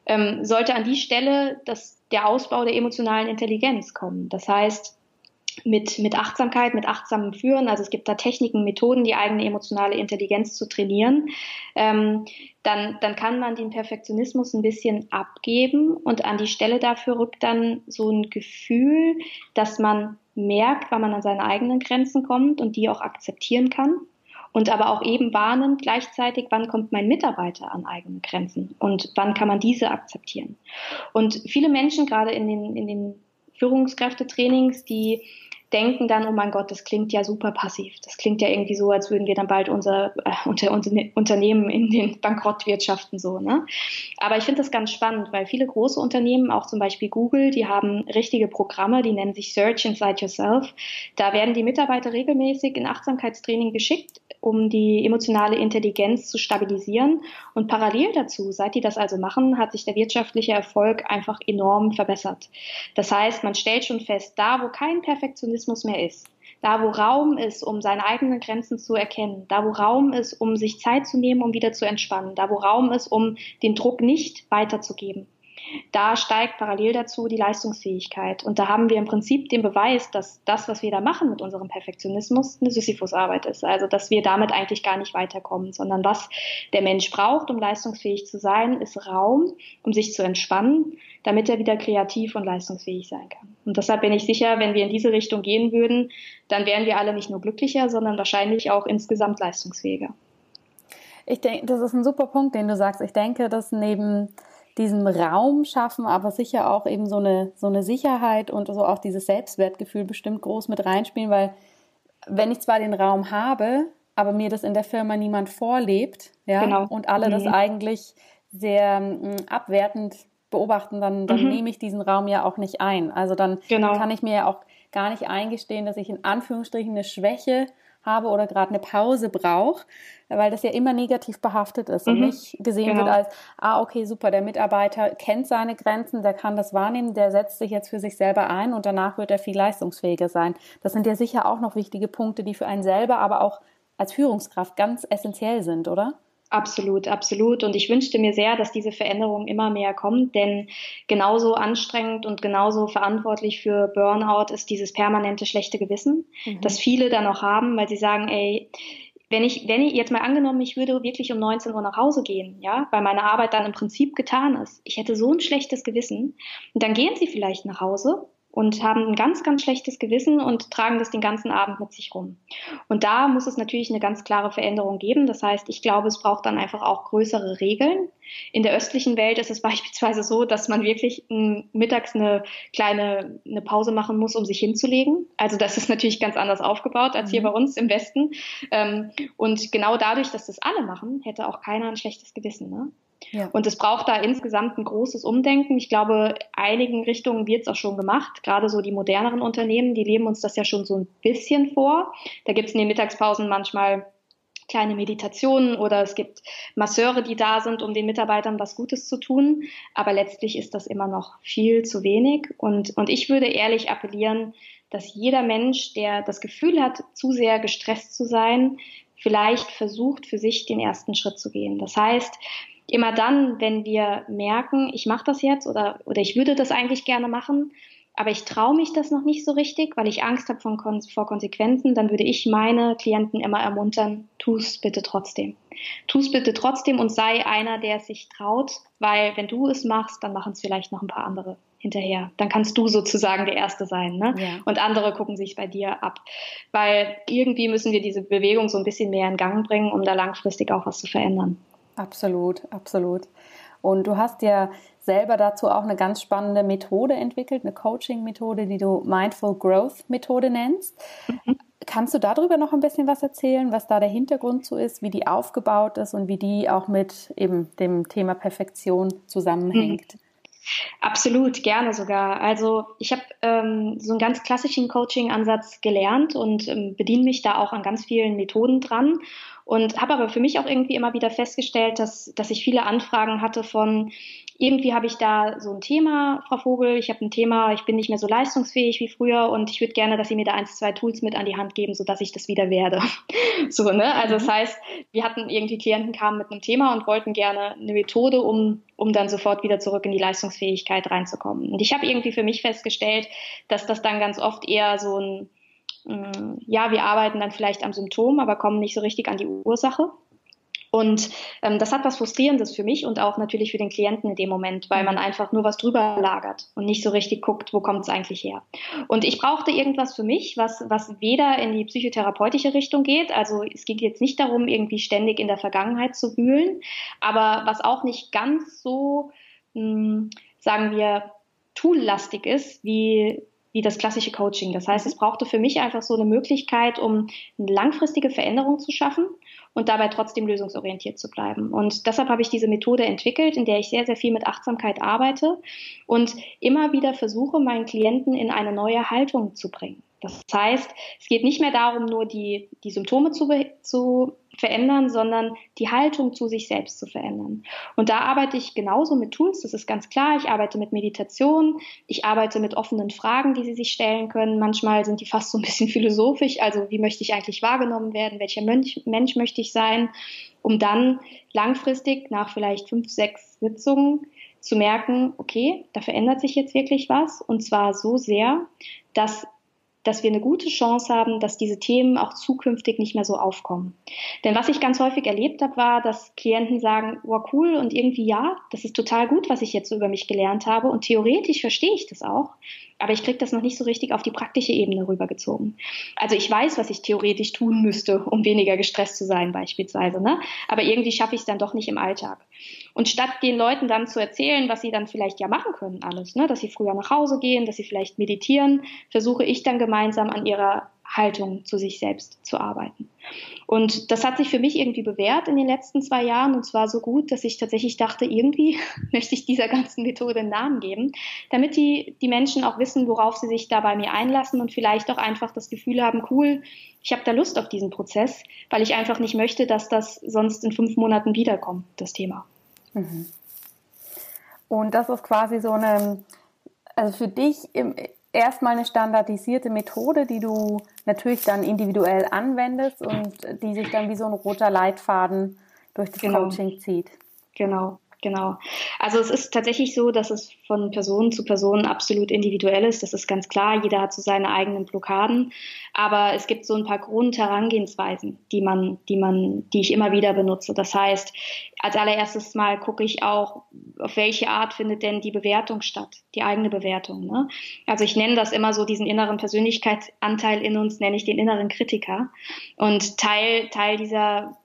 ähm, sollte an die Stelle das, der Ausbau der emotionalen Intelligenz kommen. Das heißt, mit, mit Achtsamkeit, mit achtsamem Führen. Also es gibt da Techniken, Methoden, die eigene emotionale Intelligenz zu trainieren. Ähm, dann, dann kann man den Perfektionismus ein bisschen abgeben und an die Stelle dafür rückt dann so ein Gefühl, dass man merkt, wann man an seine eigenen Grenzen kommt und die auch akzeptieren kann. Und aber auch eben wahrnimmt gleichzeitig, wann kommt mein Mitarbeiter an eigene Grenzen und wann kann man diese akzeptieren. Und viele Menschen, gerade in den, in den Führungskräftetrainings, die denken dann, oh mein Gott, das klingt ja super passiv. Das klingt ja irgendwie so, als würden wir dann bald unser, äh, unter, unser Unternehmen in den Bankrott wirtschaften, so, ne? Aber ich finde das ganz spannend, weil viele große Unternehmen, auch zum Beispiel Google, die haben richtige Programme, die nennen sich Search Inside Yourself. Da werden die Mitarbeiter regelmäßig in Achtsamkeitstraining geschickt, um die emotionale Intelligenz zu stabilisieren. Und parallel dazu, seit die das also machen, hat sich der wirtschaftliche Erfolg einfach enorm verbessert. Das heißt, man stellt schon fest, da wo kein Perfektionismus mehr ist, da wo Raum ist, um seine eigenen Grenzen zu erkennen, da wo Raum ist, um sich Zeit zu nehmen, um wieder zu entspannen, da wo Raum ist, um den Druck nicht weiterzugeben, da steigt parallel dazu die Leistungsfähigkeit. Und da haben wir im Prinzip den Beweis, dass das, was wir da machen mit unserem Perfektionismus, eine Sisyphusarbeit ist. Also, dass wir damit eigentlich gar nicht weiterkommen, sondern was der Mensch braucht, um leistungsfähig zu sein, ist Raum, um sich zu entspannen, damit er wieder kreativ und leistungsfähig sein kann. Und deshalb bin ich sicher, wenn wir in diese Richtung gehen würden, dann wären wir alle nicht nur glücklicher, sondern wahrscheinlich auch insgesamt leistungsfähiger. Ich denke, das ist ein super Punkt, den du sagst. Ich denke, dass neben diesem Raum schaffen, aber sicher auch eben so eine, so eine Sicherheit und so auch dieses Selbstwertgefühl bestimmt groß mit reinspielen, weil wenn ich zwar den Raum habe, aber mir das in der Firma niemand vorlebt, ja, genau. und alle mhm. das eigentlich sehr m, abwertend beobachten, dann, dann mhm. nehme ich diesen Raum ja auch nicht ein. Also dann genau. kann ich mir ja auch gar nicht eingestehen, dass ich in Anführungsstrichen eine Schwäche habe oder gerade eine Pause brauche, weil das ja immer negativ behaftet ist mhm. und nicht gesehen genau. wird als, ah, okay, super, der Mitarbeiter kennt seine Grenzen, der kann das wahrnehmen, der setzt sich jetzt für sich selber ein und danach wird er viel leistungsfähiger sein. Das sind ja sicher auch noch wichtige Punkte, die für einen selber, aber auch als Führungskraft ganz essentiell sind, oder? Absolut, absolut. Und ich wünschte mir sehr, dass diese Veränderung immer mehr kommt, denn genauso anstrengend und genauso verantwortlich für Burnout ist dieses permanente schlechte Gewissen, mhm. das viele dann noch haben, weil sie sagen, ey, wenn ich, wenn ich jetzt mal angenommen, ich würde wirklich um 19 Uhr nach Hause gehen, ja, weil meine Arbeit dann im Prinzip getan ist. Ich hätte so ein schlechtes Gewissen. Und dann gehen sie vielleicht nach Hause und haben ein ganz, ganz schlechtes Gewissen und tragen das den ganzen Abend mit sich rum. Und da muss es natürlich eine ganz klare Veränderung geben. Das heißt, ich glaube, es braucht dann einfach auch größere Regeln. In der östlichen Welt ist es beispielsweise so, dass man wirklich mittags eine kleine eine Pause machen muss, um sich hinzulegen. Also das ist natürlich ganz anders aufgebaut als hier mhm. bei uns im Westen. Ähm, und genau dadurch, dass das alle machen, hätte auch keiner ein schlechtes Gewissen. Ne? Und es braucht da insgesamt ein großes Umdenken. Ich glaube, einigen Richtungen wird es auch schon gemacht. Gerade so die moderneren Unternehmen, die leben uns das ja schon so ein bisschen vor. Da gibt es in den Mittagspausen manchmal kleine Meditationen oder es gibt Masseure, die da sind, um den Mitarbeitern was Gutes zu tun. Aber letztlich ist das immer noch viel zu wenig. Und, und ich würde ehrlich appellieren, dass jeder Mensch, der das Gefühl hat, zu sehr gestresst zu sein, vielleicht versucht, für sich den ersten Schritt zu gehen. Das heißt, immer dann, wenn wir merken, ich mache das jetzt oder, oder ich würde das eigentlich gerne machen, aber ich traue mich das noch nicht so richtig, weil ich Angst habe vor Konsequenzen, dann würde ich meine Klienten immer ermuntern, tu es bitte trotzdem. Tu es bitte trotzdem und sei einer, der es sich traut, weil wenn du es machst, dann machen es vielleicht noch ein paar andere hinterher. Dann kannst du sozusagen der Erste sein. Ne? Ja. Und andere gucken sich bei dir ab. Weil irgendwie müssen wir diese Bewegung so ein bisschen mehr in Gang bringen, um da langfristig auch was zu verändern. Absolut, absolut. Und du hast ja selber dazu auch eine ganz spannende Methode entwickelt, eine Coaching-Methode, die du Mindful Growth Methode nennst. Mhm. Kannst du darüber noch ein bisschen was erzählen, was da der Hintergrund zu ist, wie die aufgebaut ist und wie die auch mit eben dem Thema Perfektion zusammenhängt? Mhm. Absolut, gerne sogar. Also ich habe ähm, so einen ganz klassischen Coaching-Ansatz gelernt und ähm, bediene mich da auch an ganz vielen Methoden dran und habe aber für mich auch irgendwie immer wieder festgestellt, dass, dass ich viele Anfragen hatte von, irgendwie habe ich da so ein Thema, Frau Vogel, ich habe ein Thema, ich bin nicht mehr so leistungsfähig wie früher und ich würde gerne, dass Sie mir da eins, zwei Tools mit an die Hand geben, sodass ich das wieder werde. so, ne? Also das mhm. heißt, wir hatten irgendwie Klienten kamen mit einem Thema und wollten gerne eine Methode, um um dann sofort wieder zurück in die Leistungsfähigkeit reinzukommen. Und ich habe irgendwie für mich festgestellt, dass das dann ganz oft eher so ein, ja, wir arbeiten dann vielleicht am Symptom, aber kommen nicht so richtig an die Ursache. Und ähm, das hat was Frustrierendes für mich und auch natürlich für den Klienten in dem Moment, weil man einfach nur was drüber lagert und nicht so richtig guckt, wo kommt es eigentlich her. Und ich brauchte irgendwas für mich, was, was weder in die psychotherapeutische Richtung geht, also es ging jetzt nicht darum, irgendwie ständig in der Vergangenheit zu wühlen, aber was auch nicht ganz so, mh, hm, sagen wir, toollastig ist, wie wie das klassische Coaching. Das heißt, es brauchte für mich einfach so eine Möglichkeit, um eine langfristige Veränderung zu schaffen und dabei trotzdem lösungsorientiert zu bleiben. Und deshalb habe ich diese Methode entwickelt, in der ich sehr, sehr viel mit Achtsamkeit arbeite und immer wieder versuche, meinen Klienten in eine neue Haltung zu bringen. Das heißt, es geht nicht mehr darum, nur die, die Symptome zu, zu verändern, sondern die Haltung zu sich selbst zu verändern. Und da arbeite ich genauso mit Tools, das ist ganz klar. Ich arbeite mit Meditation, ich arbeite mit offenen Fragen, die Sie sich stellen können. Manchmal sind die fast so ein bisschen philosophisch, also wie möchte ich eigentlich wahrgenommen werden, welcher Mensch, Mensch möchte ich sein, um dann langfristig nach vielleicht fünf, sechs Sitzungen zu merken, okay, da verändert sich jetzt wirklich was und zwar so sehr, dass dass wir eine gute Chance haben, dass diese Themen auch zukünftig nicht mehr so aufkommen. Denn was ich ganz häufig erlebt habe, war, dass Klienten sagen, wow, cool und irgendwie ja, das ist total gut, was ich jetzt so über mich gelernt habe und theoretisch verstehe ich das auch, aber ich kriege das noch nicht so richtig auf die praktische Ebene rübergezogen. Also ich weiß, was ich theoretisch tun müsste, um weniger gestresst zu sein beispielsweise, ne? aber irgendwie schaffe ich es dann doch nicht im Alltag. Und statt den Leuten dann zu erzählen, was sie dann vielleicht ja machen können alles, ne? dass sie früher nach Hause gehen, dass sie vielleicht meditieren, versuche ich dann gemeinsam an ihrer Haltung zu sich selbst zu arbeiten. Und das hat sich für mich irgendwie bewährt in den letzten zwei Jahren und zwar so gut, dass ich tatsächlich dachte, irgendwie möchte ich dieser ganzen Methode einen Namen geben, damit die, die Menschen auch wissen, worauf sie sich da bei mir einlassen und vielleicht auch einfach das Gefühl haben, cool, ich habe da Lust auf diesen Prozess, weil ich einfach nicht möchte, dass das sonst in fünf Monaten wiederkommt, das Thema. Mhm. Und das ist quasi so eine, also für dich im, erstmal eine standardisierte Methode, die du natürlich dann individuell anwendest und die sich dann wie so ein roter Leitfaden durch das genau. Coaching zieht. Genau. Genau. Also es ist tatsächlich so, dass es von Person zu Person absolut individuell ist. Das ist ganz klar. Jeder hat so seine eigenen Blockaden. Aber es gibt so ein paar Grundherangehensweisen, die man, die man, die ich immer wieder benutze. Das heißt, als allererstes mal gucke ich auch, auf welche Art findet denn die Bewertung statt, die eigene Bewertung. Ne? Also ich nenne das immer so diesen inneren Persönlichkeitsanteil in uns, nenne ich den inneren Kritiker. Und Teil, Teil dieser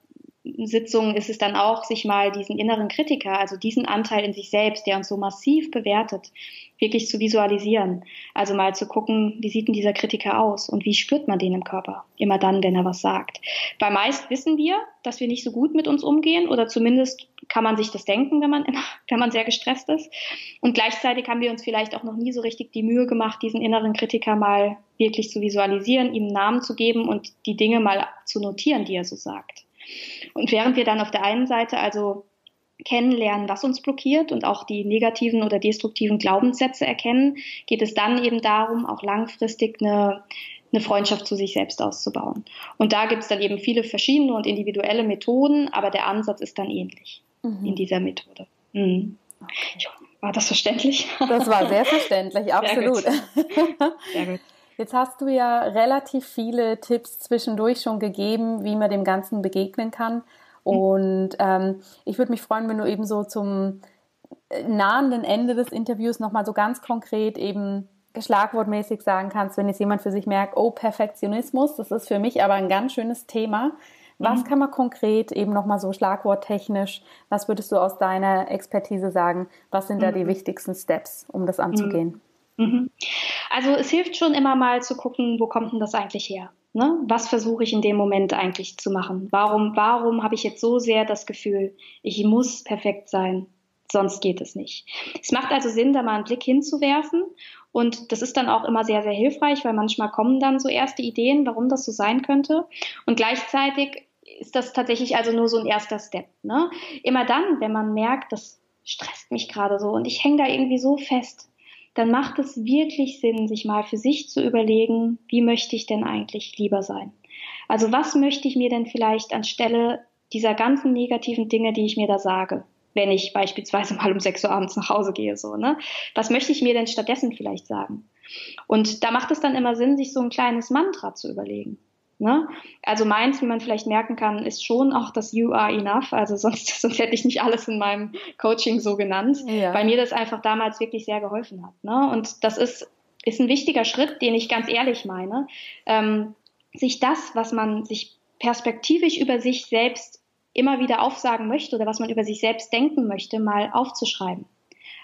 Sitzungen ist es dann auch, sich mal diesen inneren Kritiker, also diesen Anteil in sich selbst, der uns so massiv bewertet, wirklich zu visualisieren. Also mal zu gucken, wie sieht denn dieser Kritiker aus und wie spürt man den im Körper? Immer dann, wenn er was sagt. Bei meist wissen wir, dass wir nicht so gut mit uns umgehen oder zumindest kann man sich das denken, wenn man, wenn man sehr gestresst ist. Und gleichzeitig haben wir uns vielleicht auch noch nie so richtig die Mühe gemacht, diesen inneren Kritiker mal wirklich zu visualisieren, ihm Namen zu geben und die Dinge mal zu notieren, die er so sagt. Und während wir dann auf der einen Seite also kennenlernen, was uns blockiert und auch die negativen oder destruktiven Glaubenssätze erkennen, geht es dann eben darum, auch langfristig eine, eine Freundschaft zu sich selbst auszubauen. Und da gibt es dann eben viele verschiedene und individuelle Methoden, aber der Ansatz ist dann ähnlich mhm. in dieser Methode. Mhm. War das verständlich? Das war sehr verständlich, absolut. Sehr gut. Sehr gut. Jetzt hast du ja relativ viele Tipps zwischendurch schon gegeben, wie man dem Ganzen begegnen kann. Mhm. Und ähm, ich würde mich freuen, wenn du eben so zum äh, nahenden Ende des Interviews nochmal so ganz konkret eben schlagwortmäßig sagen kannst, wenn jetzt jemand für sich merkt, oh, Perfektionismus, das ist für mich aber ein ganz schönes Thema. Was mhm. kann man konkret eben nochmal so schlagworttechnisch, was würdest du aus deiner Expertise sagen? Was sind da die mhm. wichtigsten Steps, um das anzugehen? Mhm. Also es hilft schon immer mal zu gucken, wo kommt denn das eigentlich her? Ne? Was versuche ich in dem Moment eigentlich zu machen? Warum, warum habe ich jetzt so sehr das Gefühl, ich muss perfekt sein, sonst geht es nicht. Es macht also Sinn, da mal einen Blick hinzuwerfen und das ist dann auch immer sehr, sehr hilfreich, weil manchmal kommen dann so erste Ideen, warum das so sein könnte. Und gleichzeitig ist das tatsächlich also nur so ein erster Step. Ne? Immer dann, wenn man merkt, das stresst mich gerade so und ich hänge da irgendwie so fest, dann macht es wirklich Sinn, sich mal für sich zu überlegen, wie möchte ich denn eigentlich lieber sein? Also was möchte ich mir denn vielleicht anstelle dieser ganzen negativen Dinge, die ich mir da sage, wenn ich beispielsweise mal um 6 Uhr abends nach Hause gehe, so, ne? Was möchte ich mir denn stattdessen vielleicht sagen? Und da macht es dann immer Sinn, sich so ein kleines Mantra zu überlegen. Ne? Also meins, wie man vielleicht merken kann, ist schon auch das You are enough. Also sonst, sonst hätte ich nicht alles in meinem Coaching so genannt, ja. weil mir das einfach damals wirklich sehr geholfen hat. Ne? Und das ist, ist ein wichtiger Schritt, den ich ganz ehrlich meine. Ähm, sich das, was man sich perspektivisch über sich selbst immer wieder aufsagen möchte oder was man über sich selbst denken möchte, mal aufzuschreiben.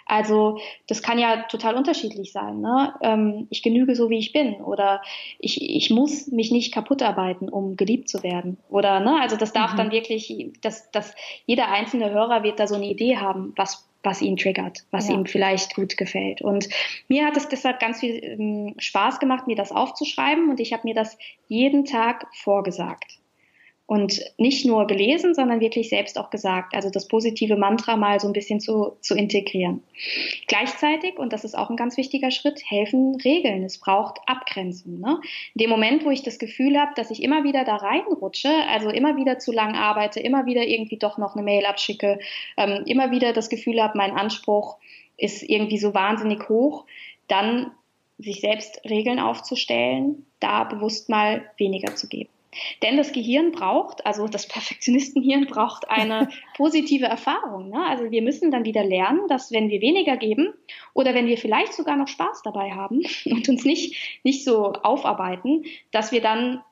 Also das kann ja total unterschiedlich sein. Ne? Ähm, ich genüge so, wie ich bin oder ich, ich muss mich nicht kaputt arbeiten, um geliebt zu werden. Oder ne? also das darf mhm. dann wirklich, dass, dass jeder einzelne Hörer wird da so eine Idee haben, was was ihn triggert, was ja. ihm vielleicht gut gefällt. Und mir hat es deshalb ganz viel ähm, Spaß gemacht, mir das aufzuschreiben und ich habe mir das jeden Tag vorgesagt und nicht nur gelesen, sondern wirklich selbst auch gesagt. Also das positive Mantra mal so ein bisschen zu, zu integrieren. Gleichzeitig, und das ist auch ein ganz wichtiger Schritt, helfen Regeln. Es braucht Abgrenzung. Ne? In dem Moment, wo ich das Gefühl habe, dass ich immer wieder da reinrutsche, also immer wieder zu lang arbeite, immer wieder irgendwie doch noch eine Mail abschicke, ähm, immer wieder das Gefühl habe, mein Anspruch ist irgendwie so wahnsinnig hoch, dann sich selbst Regeln aufzustellen, da bewusst mal weniger zu geben. Denn das Gehirn braucht, also das Perfektionistenhirn braucht eine positive Erfahrung. Ne? Also wir müssen dann wieder lernen, dass wenn wir weniger geben oder wenn wir vielleicht sogar noch Spaß dabei haben und uns nicht, nicht so aufarbeiten, dass wir dann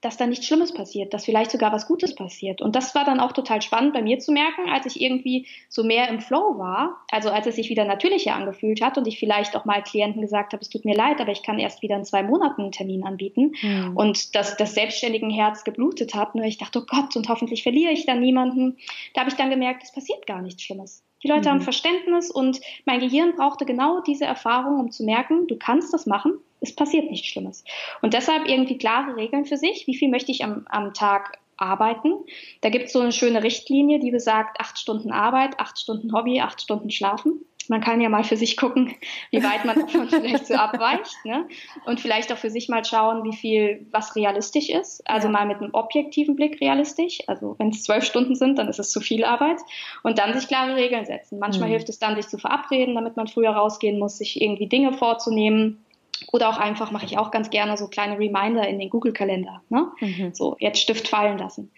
dass da nichts Schlimmes passiert, dass vielleicht sogar was Gutes passiert. Und das war dann auch total spannend bei mir zu merken, als ich irgendwie so mehr im Flow war, also als es sich wieder natürlicher angefühlt hat und ich vielleicht auch mal Klienten gesagt habe, es tut mir leid, aber ich kann erst wieder in zwei Monaten einen Termin anbieten. Mhm. Und dass das selbstständigen Herz geblutet hat. Und ich dachte, oh Gott, und hoffentlich verliere ich dann niemanden. Da habe ich dann gemerkt, es passiert gar nichts Schlimmes. Die Leute mhm. haben Verständnis und mein Gehirn brauchte genau diese Erfahrung, um zu merken, du kannst das machen, es passiert nichts Schlimmes. Und deshalb irgendwie klare Regeln für sich, wie viel möchte ich am, am Tag arbeiten. Da gibt es so eine schöne Richtlinie, die besagt, acht Stunden Arbeit, acht Stunden Hobby, acht Stunden Schlafen. Man kann ja mal für sich gucken, wie weit man davon vielleicht so abweicht. Ne? Und vielleicht auch für sich mal schauen, wie viel was realistisch ist. Also ja. mal mit einem objektiven Blick realistisch. Also wenn es zwölf Stunden sind, dann ist es zu viel Arbeit. Und dann sich klare Regeln setzen. Manchmal mhm. hilft es dann, sich zu verabreden, damit man früher rausgehen muss, sich irgendwie Dinge vorzunehmen oder auch einfach mache ich auch ganz gerne so kleine Reminder in den Google-Kalender. Ne? Mhm. So, jetzt Stift fallen lassen.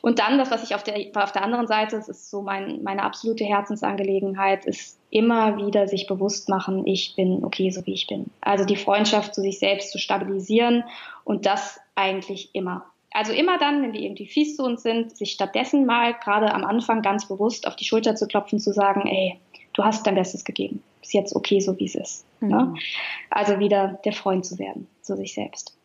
Und dann das, was ich auf der, auf der anderen Seite, das ist so mein, meine absolute Herzensangelegenheit, ist immer wieder sich bewusst machen, ich bin okay, so wie ich bin. Also die Freundschaft zu sich selbst zu stabilisieren und das eigentlich immer. Also immer dann, wenn wir irgendwie fies zu uns sind, sich stattdessen mal gerade am Anfang ganz bewusst auf die Schulter zu klopfen, zu sagen, ey, du hast dein Bestes gegeben. Ist jetzt okay, so wie es ist. Ne? Mhm. Ne? Also wieder der Freund zu werden zu sich selbst.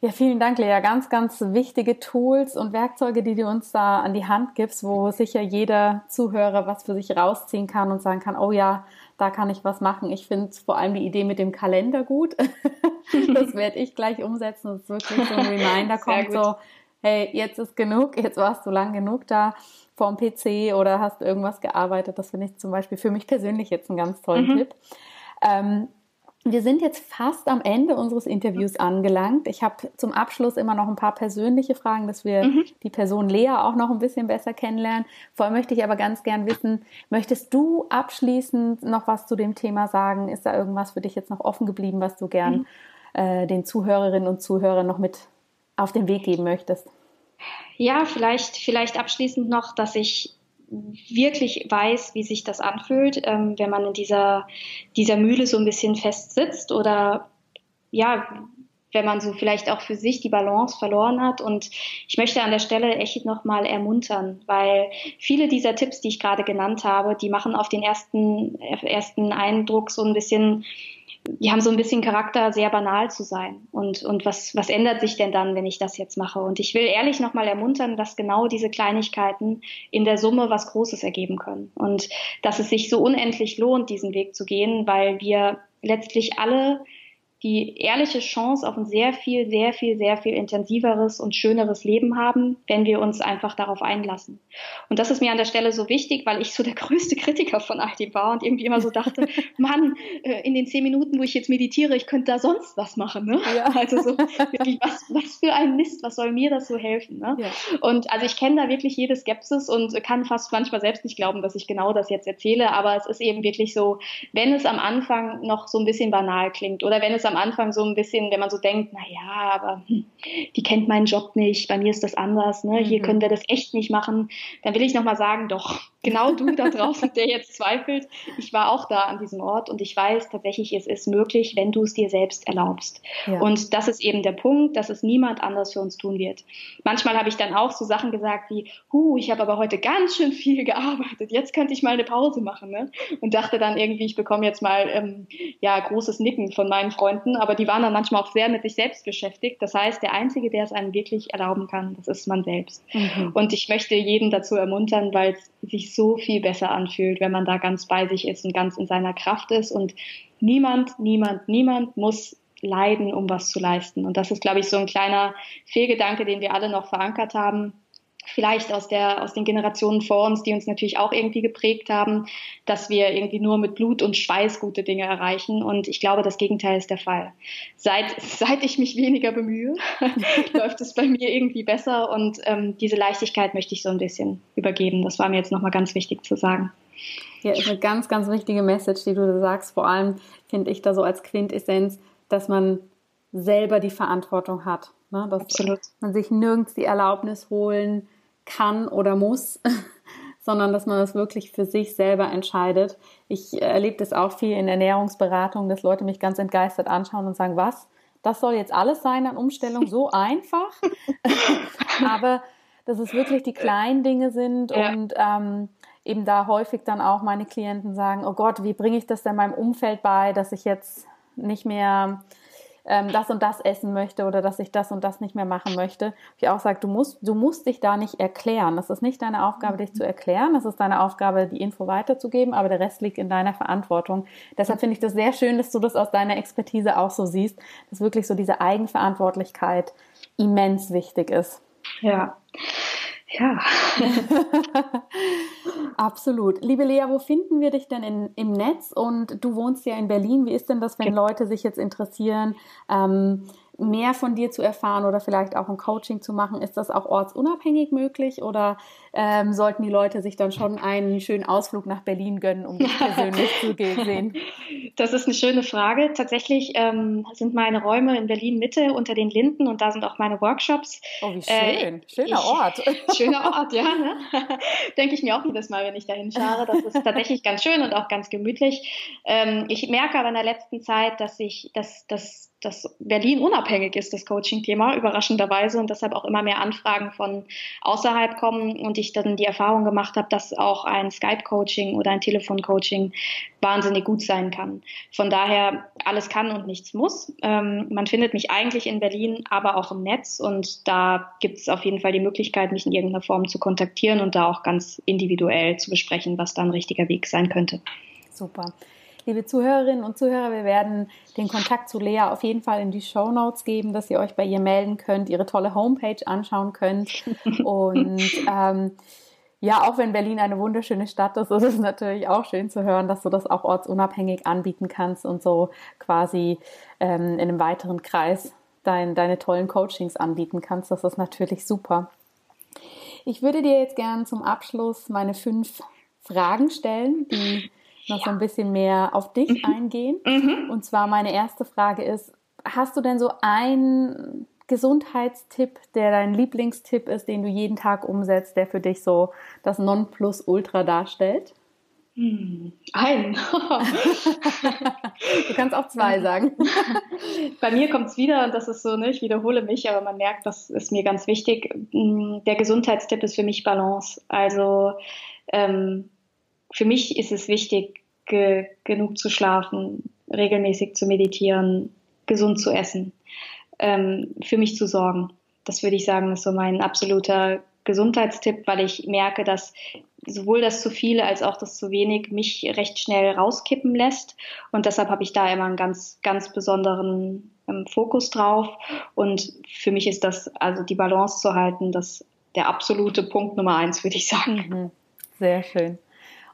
Ja, vielen Dank, Lea. Ganz, ganz wichtige Tools und Werkzeuge, die du uns da an die Hand gibst, wo sicher jeder Zuhörer was für sich rausziehen kann und sagen kann, oh ja, da kann ich was machen. Ich finde vor allem die Idee mit dem Kalender gut. das werde ich gleich umsetzen. Das ist wirklich so ein Reminder, kommt so, hey, jetzt ist genug, jetzt warst du lang genug da vorm PC oder hast irgendwas gearbeitet. Das finde ich zum Beispiel für mich persönlich jetzt einen ganz tollen mhm. Tipp. Ähm, wir sind jetzt fast am Ende unseres Interviews angelangt. Ich habe zum Abschluss immer noch ein paar persönliche Fragen, dass wir mhm. die Person Lea auch noch ein bisschen besser kennenlernen. Vorher möchte ich aber ganz gern wissen, möchtest du abschließend noch was zu dem Thema sagen? Ist da irgendwas für dich jetzt noch offen geblieben, was du gern mhm. äh, den Zuhörerinnen und Zuhörern noch mit auf den Weg geben möchtest? Ja, vielleicht, vielleicht abschließend noch, dass ich wirklich weiß, wie sich das anfühlt, ähm, wenn man in dieser, dieser Mühle so ein bisschen fest sitzt oder ja, wenn man so vielleicht auch für sich die Balance verloren hat. Und ich möchte an der Stelle echt nochmal ermuntern, weil viele dieser Tipps, die ich gerade genannt habe, die machen auf den ersten, ersten Eindruck so ein bisschen die haben so ein bisschen Charakter, sehr banal zu sein. Und, und was, was ändert sich denn dann, wenn ich das jetzt mache? Und ich will ehrlich nochmal ermuntern, dass genau diese Kleinigkeiten in der Summe was Großes ergeben können. Und dass es sich so unendlich lohnt, diesen Weg zu gehen, weil wir letztlich alle die ehrliche Chance auf ein sehr viel, sehr viel, sehr viel intensiveres und schöneres Leben haben, wenn wir uns einfach darauf einlassen. Und das ist mir an der Stelle so wichtig, weil ich so der größte Kritiker von all dem war und irgendwie immer so dachte, Mann, äh, in den zehn Minuten, wo ich jetzt meditiere, ich könnte da sonst was machen. Ne? Ja. Also so, wirklich, was, was für ein Mist, was soll mir das so helfen? Ne? Ja. Und also ich kenne da wirklich jede Skepsis und kann fast manchmal selbst nicht glauben, dass ich genau das jetzt erzähle, aber es ist eben wirklich so, wenn es am Anfang noch so ein bisschen banal klingt oder wenn es am Anfang so ein bisschen, wenn man so denkt, na ja, aber hm, die kennt meinen Job nicht, bei mir ist das anders, ne? hier mhm. können wir das echt nicht machen, dann will ich nochmal sagen, doch, genau du da draußen, der jetzt zweifelt, ich war auch da an diesem Ort und ich weiß tatsächlich, es ist möglich, wenn du es dir selbst erlaubst. Ja. Und das ist eben der Punkt, dass es niemand anders für uns tun wird. Manchmal habe ich dann auch so Sachen gesagt wie, hu, ich habe aber heute ganz schön viel gearbeitet, jetzt könnte ich mal eine Pause machen. Ne? Und dachte dann irgendwie, ich bekomme jetzt mal ähm, ja großes Nicken von meinen Freunden, aber die waren dann manchmal auch sehr mit sich selbst beschäftigt. Das heißt, der Einzige, der es einem wirklich erlauben kann, das ist man selbst. Mhm. Und ich möchte jeden dazu ermuntern, weil es sich so viel besser anfühlt, wenn man da ganz bei sich ist und ganz in seiner Kraft ist. Und niemand, niemand, niemand muss leiden, um was zu leisten. Und das ist, glaube ich, so ein kleiner Fehlgedanke, den wir alle noch verankert haben vielleicht aus, der, aus den Generationen vor uns, die uns natürlich auch irgendwie geprägt haben, dass wir irgendwie nur mit Blut und Schweiß gute Dinge erreichen. Und ich glaube, das Gegenteil ist der Fall. Seit, seit ich mich weniger bemühe, läuft es bei mir irgendwie besser. Und ähm, diese Leichtigkeit möchte ich so ein bisschen übergeben. Das war mir jetzt nochmal ganz wichtig zu sagen. Ja, ist eine ganz, ganz wichtige Message, die du da sagst. Vor allem finde ich da so als Quintessenz, dass man selber die Verantwortung hat. Ne? Dass Absolut. man sich nirgends die Erlaubnis holen kann oder muss, sondern dass man das wirklich für sich selber entscheidet. Ich erlebe das auch viel in Ernährungsberatung, dass Leute mich ganz entgeistert anschauen und sagen, was? Das soll jetzt alles sein an Umstellung, so einfach? Aber dass es wirklich die kleinen Dinge sind ja. und ähm, eben da häufig dann auch meine Klienten sagen, oh Gott, wie bringe ich das denn meinem Umfeld bei, dass ich jetzt nicht mehr ähm, das und das essen möchte oder dass ich das und das nicht mehr machen möchte. Ich auch sage, du musst, du musst dich da nicht erklären. Das ist nicht deine Aufgabe, dich zu erklären. Das ist deine Aufgabe, die Info weiterzugeben, aber der Rest liegt in deiner Verantwortung. Deshalb finde ich das sehr schön, dass du das aus deiner Expertise auch so siehst, dass wirklich so diese Eigenverantwortlichkeit immens wichtig ist. Ja. Ja. Absolut. Liebe Lea, wo finden wir dich denn in, im Netz? Und du wohnst ja in Berlin. Wie ist denn das, wenn Leute sich jetzt interessieren, ähm, mehr von dir zu erfahren oder vielleicht auch ein Coaching zu machen? Ist das auch ortsunabhängig möglich oder ähm, sollten die Leute sich dann schon einen schönen Ausflug nach Berlin gönnen, um dich persönlich zu sehen? Das ist eine schöne Frage. Tatsächlich ähm, sind meine Räume in Berlin Mitte unter den Linden und da sind auch meine Workshops. Oh, wie schön. Äh, schöner Ort. schöner Ort, ja. Ne? Denke ich mir auch jedes Mal, wenn ich dahin schaue. Das ist tatsächlich ganz schön und auch ganz gemütlich. Ähm, ich merke aber in der letzten Zeit, dass ich, dass, dass dass Berlin unabhängig ist, das Coaching-Thema, überraschenderweise, und deshalb auch immer mehr Anfragen von außerhalb kommen und ich dann die Erfahrung gemacht habe, dass auch ein Skype-Coaching oder ein Telefon-Coaching wahnsinnig gut sein kann. Von daher, alles kann und nichts muss. Ähm, man findet mich eigentlich in Berlin, aber auch im Netz und da gibt es auf jeden Fall die Möglichkeit, mich in irgendeiner Form zu kontaktieren und da auch ganz individuell zu besprechen, was da ein richtiger Weg sein könnte. Super. Liebe Zuhörerinnen und Zuhörer, wir werden den Kontakt zu Lea auf jeden Fall in die Show Notes geben, dass ihr euch bei ihr melden könnt, ihre tolle Homepage anschauen könnt. Und ähm, ja, auch wenn Berlin eine wunderschöne Stadt ist, ist es natürlich auch schön zu hören, dass du das auch ortsunabhängig anbieten kannst und so quasi ähm, in einem weiteren Kreis dein, deine tollen Coachings anbieten kannst. Das ist natürlich super. Ich würde dir jetzt gern zum Abschluss meine fünf Fragen stellen, die noch ja. so ein bisschen mehr auf dich mhm. eingehen. Mhm. Und zwar meine erste Frage ist, hast du denn so einen Gesundheitstipp, der dein Lieblingstipp ist, den du jeden Tag umsetzt, der für dich so das Nonplusultra darstellt? Hm, ein. du kannst auch zwei sagen. Bei mir kommt es wieder, und das ist so, ne, ich wiederhole mich, aber man merkt, das ist mir ganz wichtig. Hm, der Gesundheitstipp ist für mich Balance. Also ähm, für mich ist es wichtig, ge genug zu schlafen, regelmäßig zu meditieren, gesund zu essen, ähm, für mich zu sorgen. Das würde ich sagen, ist so mein absoluter Gesundheitstipp, weil ich merke, dass sowohl das zu viele als auch das zu wenig mich recht schnell rauskippen lässt. Und deshalb habe ich da immer einen ganz, ganz besonderen ähm, Fokus drauf. Und für mich ist das, also die Balance zu halten, das der absolute Punkt Nummer eins, würde ich sagen. Mhm. Sehr schön.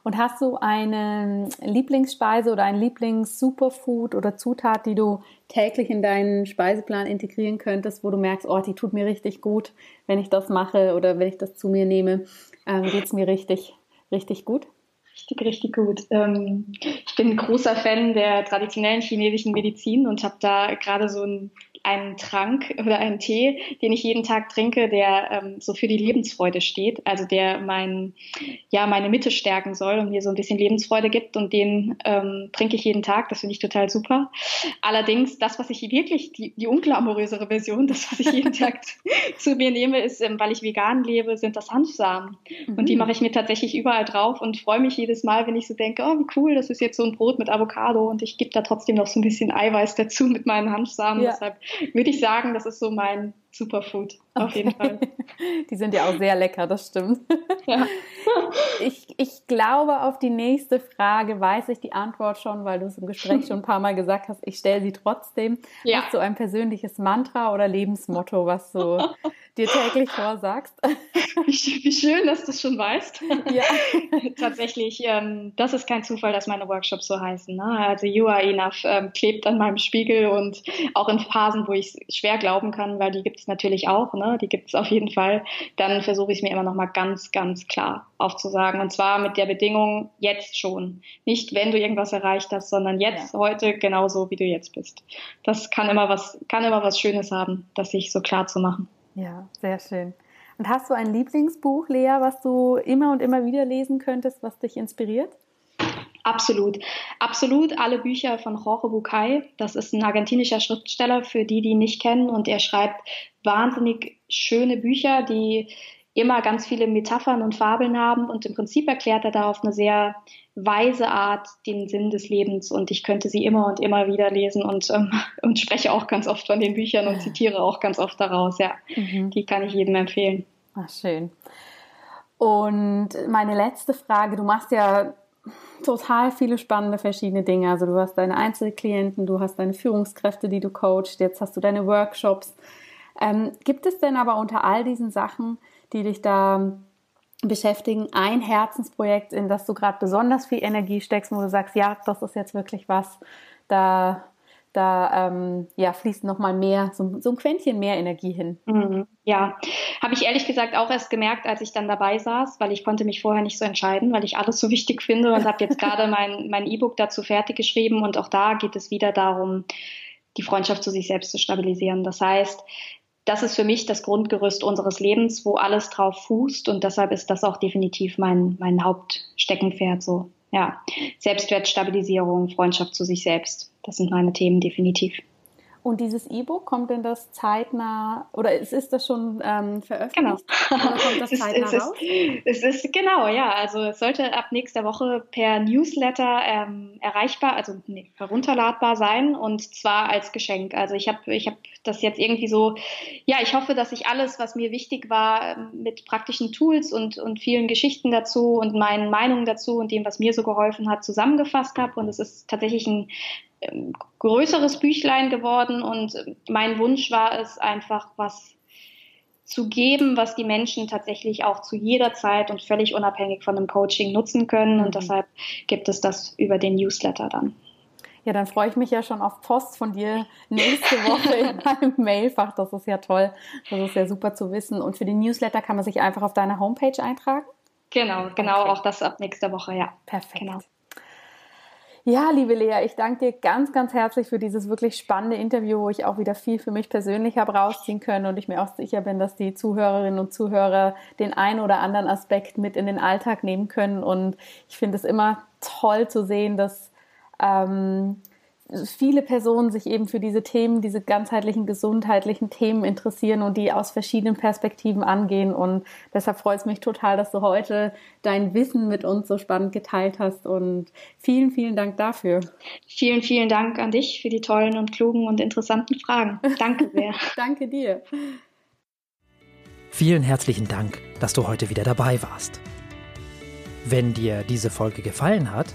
Und hast du eine Lieblingsspeise oder ein Lieblings-Superfood oder Zutat, die du täglich in deinen Speiseplan integrieren könntest, wo du merkst, oh, die tut mir richtig gut, wenn ich das mache oder wenn ich das zu mir nehme, ähm, geht es mir richtig, richtig gut? Richtig, richtig gut. Ähm, ich bin ein großer Fan der traditionellen chinesischen Medizin und habe da gerade so ein einen Trank oder einen Tee, den ich jeden Tag trinke, der ähm, so für die Lebensfreude steht, also der mein, ja, meine Mitte stärken soll und mir so ein bisschen Lebensfreude gibt und den ähm, trinke ich jeden Tag. Das finde ich total super. Allerdings, das, was ich wirklich, die, die unglamourösere Version, das, was ich jeden Tag zu mir nehme, ist, ähm, weil ich vegan lebe, sind das Hanfsamen. Mhm. Und die mhm. mache ich mir tatsächlich überall drauf und freue mich jedes Mal, wenn ich so denke, oh, wie cool, das ist jetzt so ein Brot mit Avocado und ich gebe da trotzdem noch so ein bisschen Eiweiß dazu mit meinen Hanfsamen. Ja. Deshalb würde ich sagen, das ist so mein Superfood auf jeden Fall. Die sind ja auch sehr lecker, das stimmt. Ja. Ich, ich glaube, auf die nächste Frage weiß ich die Antwort schon, weil du es im Gespräch schon ein paar Mal gesagt hast. Ich stelle sie trotzdem. Ja. Hast du ein persönliches Mantra oder Lebensmotto, was du dir täglich vorsagst? Wie, wie schön, dass du es schon weißt. Ja. Tatsächlich, ähm, das ist kein Zufall, dass meine Workshops so heißen. Ne? Also You Are Enough ähm, klebt an meinem Spiegel und auch in Phasen, wo ich es schwer glauben kann, weil die gibt es natürlich auch. Ne? die gibt es auf jeden Fall, dann versuche ich es mir immer noch mal ganz, ganz klar aufzusagen. Und zwar mit der Bedingung, jetzt schon. Nicht, wenn du irgendwas erreicht hast, sondern jetzt, ja. heute, genauso wie du jetzt bist. Das kann immer was, kann immer was Schönes haben, das sich so klar zu machen. Ja, sehr schön. Und hast du ein Lieblingsbuch, Lea, was du immer und immer wieder lesen könntest, was dich inspiriert? Absolut. Absolut alle Bücher von Jorge Bucay. Das ist ein argentinischer Schriftsteller, für die, die ihn nicht kennen. Und er schreibt wahnsinnig schöne Bücher, die immer ganz viele Metaphern und Fabeln haben. Und im Prinzip erklärt er da auf eine sehr weise Art den Sinn des Lebens. Und ich könnte sie immer und immer wieder lesen und, ähm, und spreche auch ganz oft von den Büchern und zitiere auch ganz oft daraus. Ja, mhm. die kann ich jedem empfehlen. Ach, schön. Und meine letzte Frage, du machst ja total viele spannende verschiedene Dinge. Also du hast deine Einzelklienten, du hast deine Führungskräfte, die du coachst, jetzt hast du deine Workshops. Ähm, gibt es denn aber unter all diesen Sachen, die dich da beschäftigen, ein Herzensprojekt, in das du gerade besonders viel Energie steckst, wo du sagst, ja, das ist jetzt wirklich was, da da ähm, ja, fließt noch mal mehr, so, so, ein Quäntchen mehr Energie hin. Mhm. Ja, habe ich ehrlich gesagt auch erst gemerkt, als ich dann dabei saß, weil ich konnte mich vorher nicht so entscheiden, weil ich alles so wichtig finde und habe jetzt gerade mein mein E-Book dazu fertig geschrieben und auch da geht es wieder darum, die Freundschaft zu sich selbst zu stabilisieren. Das heißt, das ist für mich das Grundgerüst unseres Lebens, wo alles drauf fußt und deshalb ist das auch definitiv mein mein Hauptsteckenpferd so. Ja, Selbstwertstabilisierung, Freundschaft zu sich selbst das sind meine Themen definitiv. Und dieses E-Book, kommt denn das zeitnah, oder ist, ist das schon ähm, veröffentlicht? Genau. Oder kommt das zeitnah es, raus? Es ist, es ist, genau, ja. Also es sollte ab nächster Woche per Newsletter ähm, erreichbar, also nee, herunterladbar sein und zwar als Geschenk. Also ich habe ich hab das jetzt irgendwie so, ja, ich hoffe, dass ich alles, was mir wichtig war, mit praktischen Tools und, und vielen Geschichten dazu und meinen Meinungen dazu und dem, was mir so geholfen hat, zusammengefasst habe. Und es ist tatsächlich ein ähm, größeres Büchlein geworden und mein Wunsch war es einfach, was zu geben, was die Menschen tatsächlich auch zu jeder Zeit und völlig unabhängig von dem Coaching nutzen können. Und mhm. deshalb gibt es das über den Newsletter dann. Ja, dann freue ich mich ja schon auf Post von dir nächste Woche in meinem Mailfach. Das ist ja toll. Das ist ja super zu wissen. Und für den Newsletter kann man sich einfach auf deine Homepage eintragen? Genau, genau, okay. auch das ab nächster Woche, ja. Perfekt. Genau. Ja, liebe Lea, ich danke dir ganz, ganz herzlich für dieses wirklich spannende Interview, wo ich auch wieder viel für mich persönlich habe rausziehen können und ich mir auch sicher bin, dass die Zuhörerinnen und Zuhörer den einen oder anderen Aspekt mit in den Alltag nehmen können. Und ich finde es immer toll zu sehen, dass ähm, viele Personen sich eben für diese Themen, diese ganzheitlichen gesundheitlichen Themen interessieren und die aus verschiedenen Perspektiven angehen. Und deshalb freut es mich total, dass du heute dein Wissen mit uns so spannend geteilt hast. Und vielen, vielen Dank dafür. Vielen, vielen Dank an dich für die tollen und klugen und interessanten Fragen. Danke sehr. Danke dir. Vielen herzlichen Dank, dass du heute wieder dabei warst. Wenn dir diese Folge gefallen hat,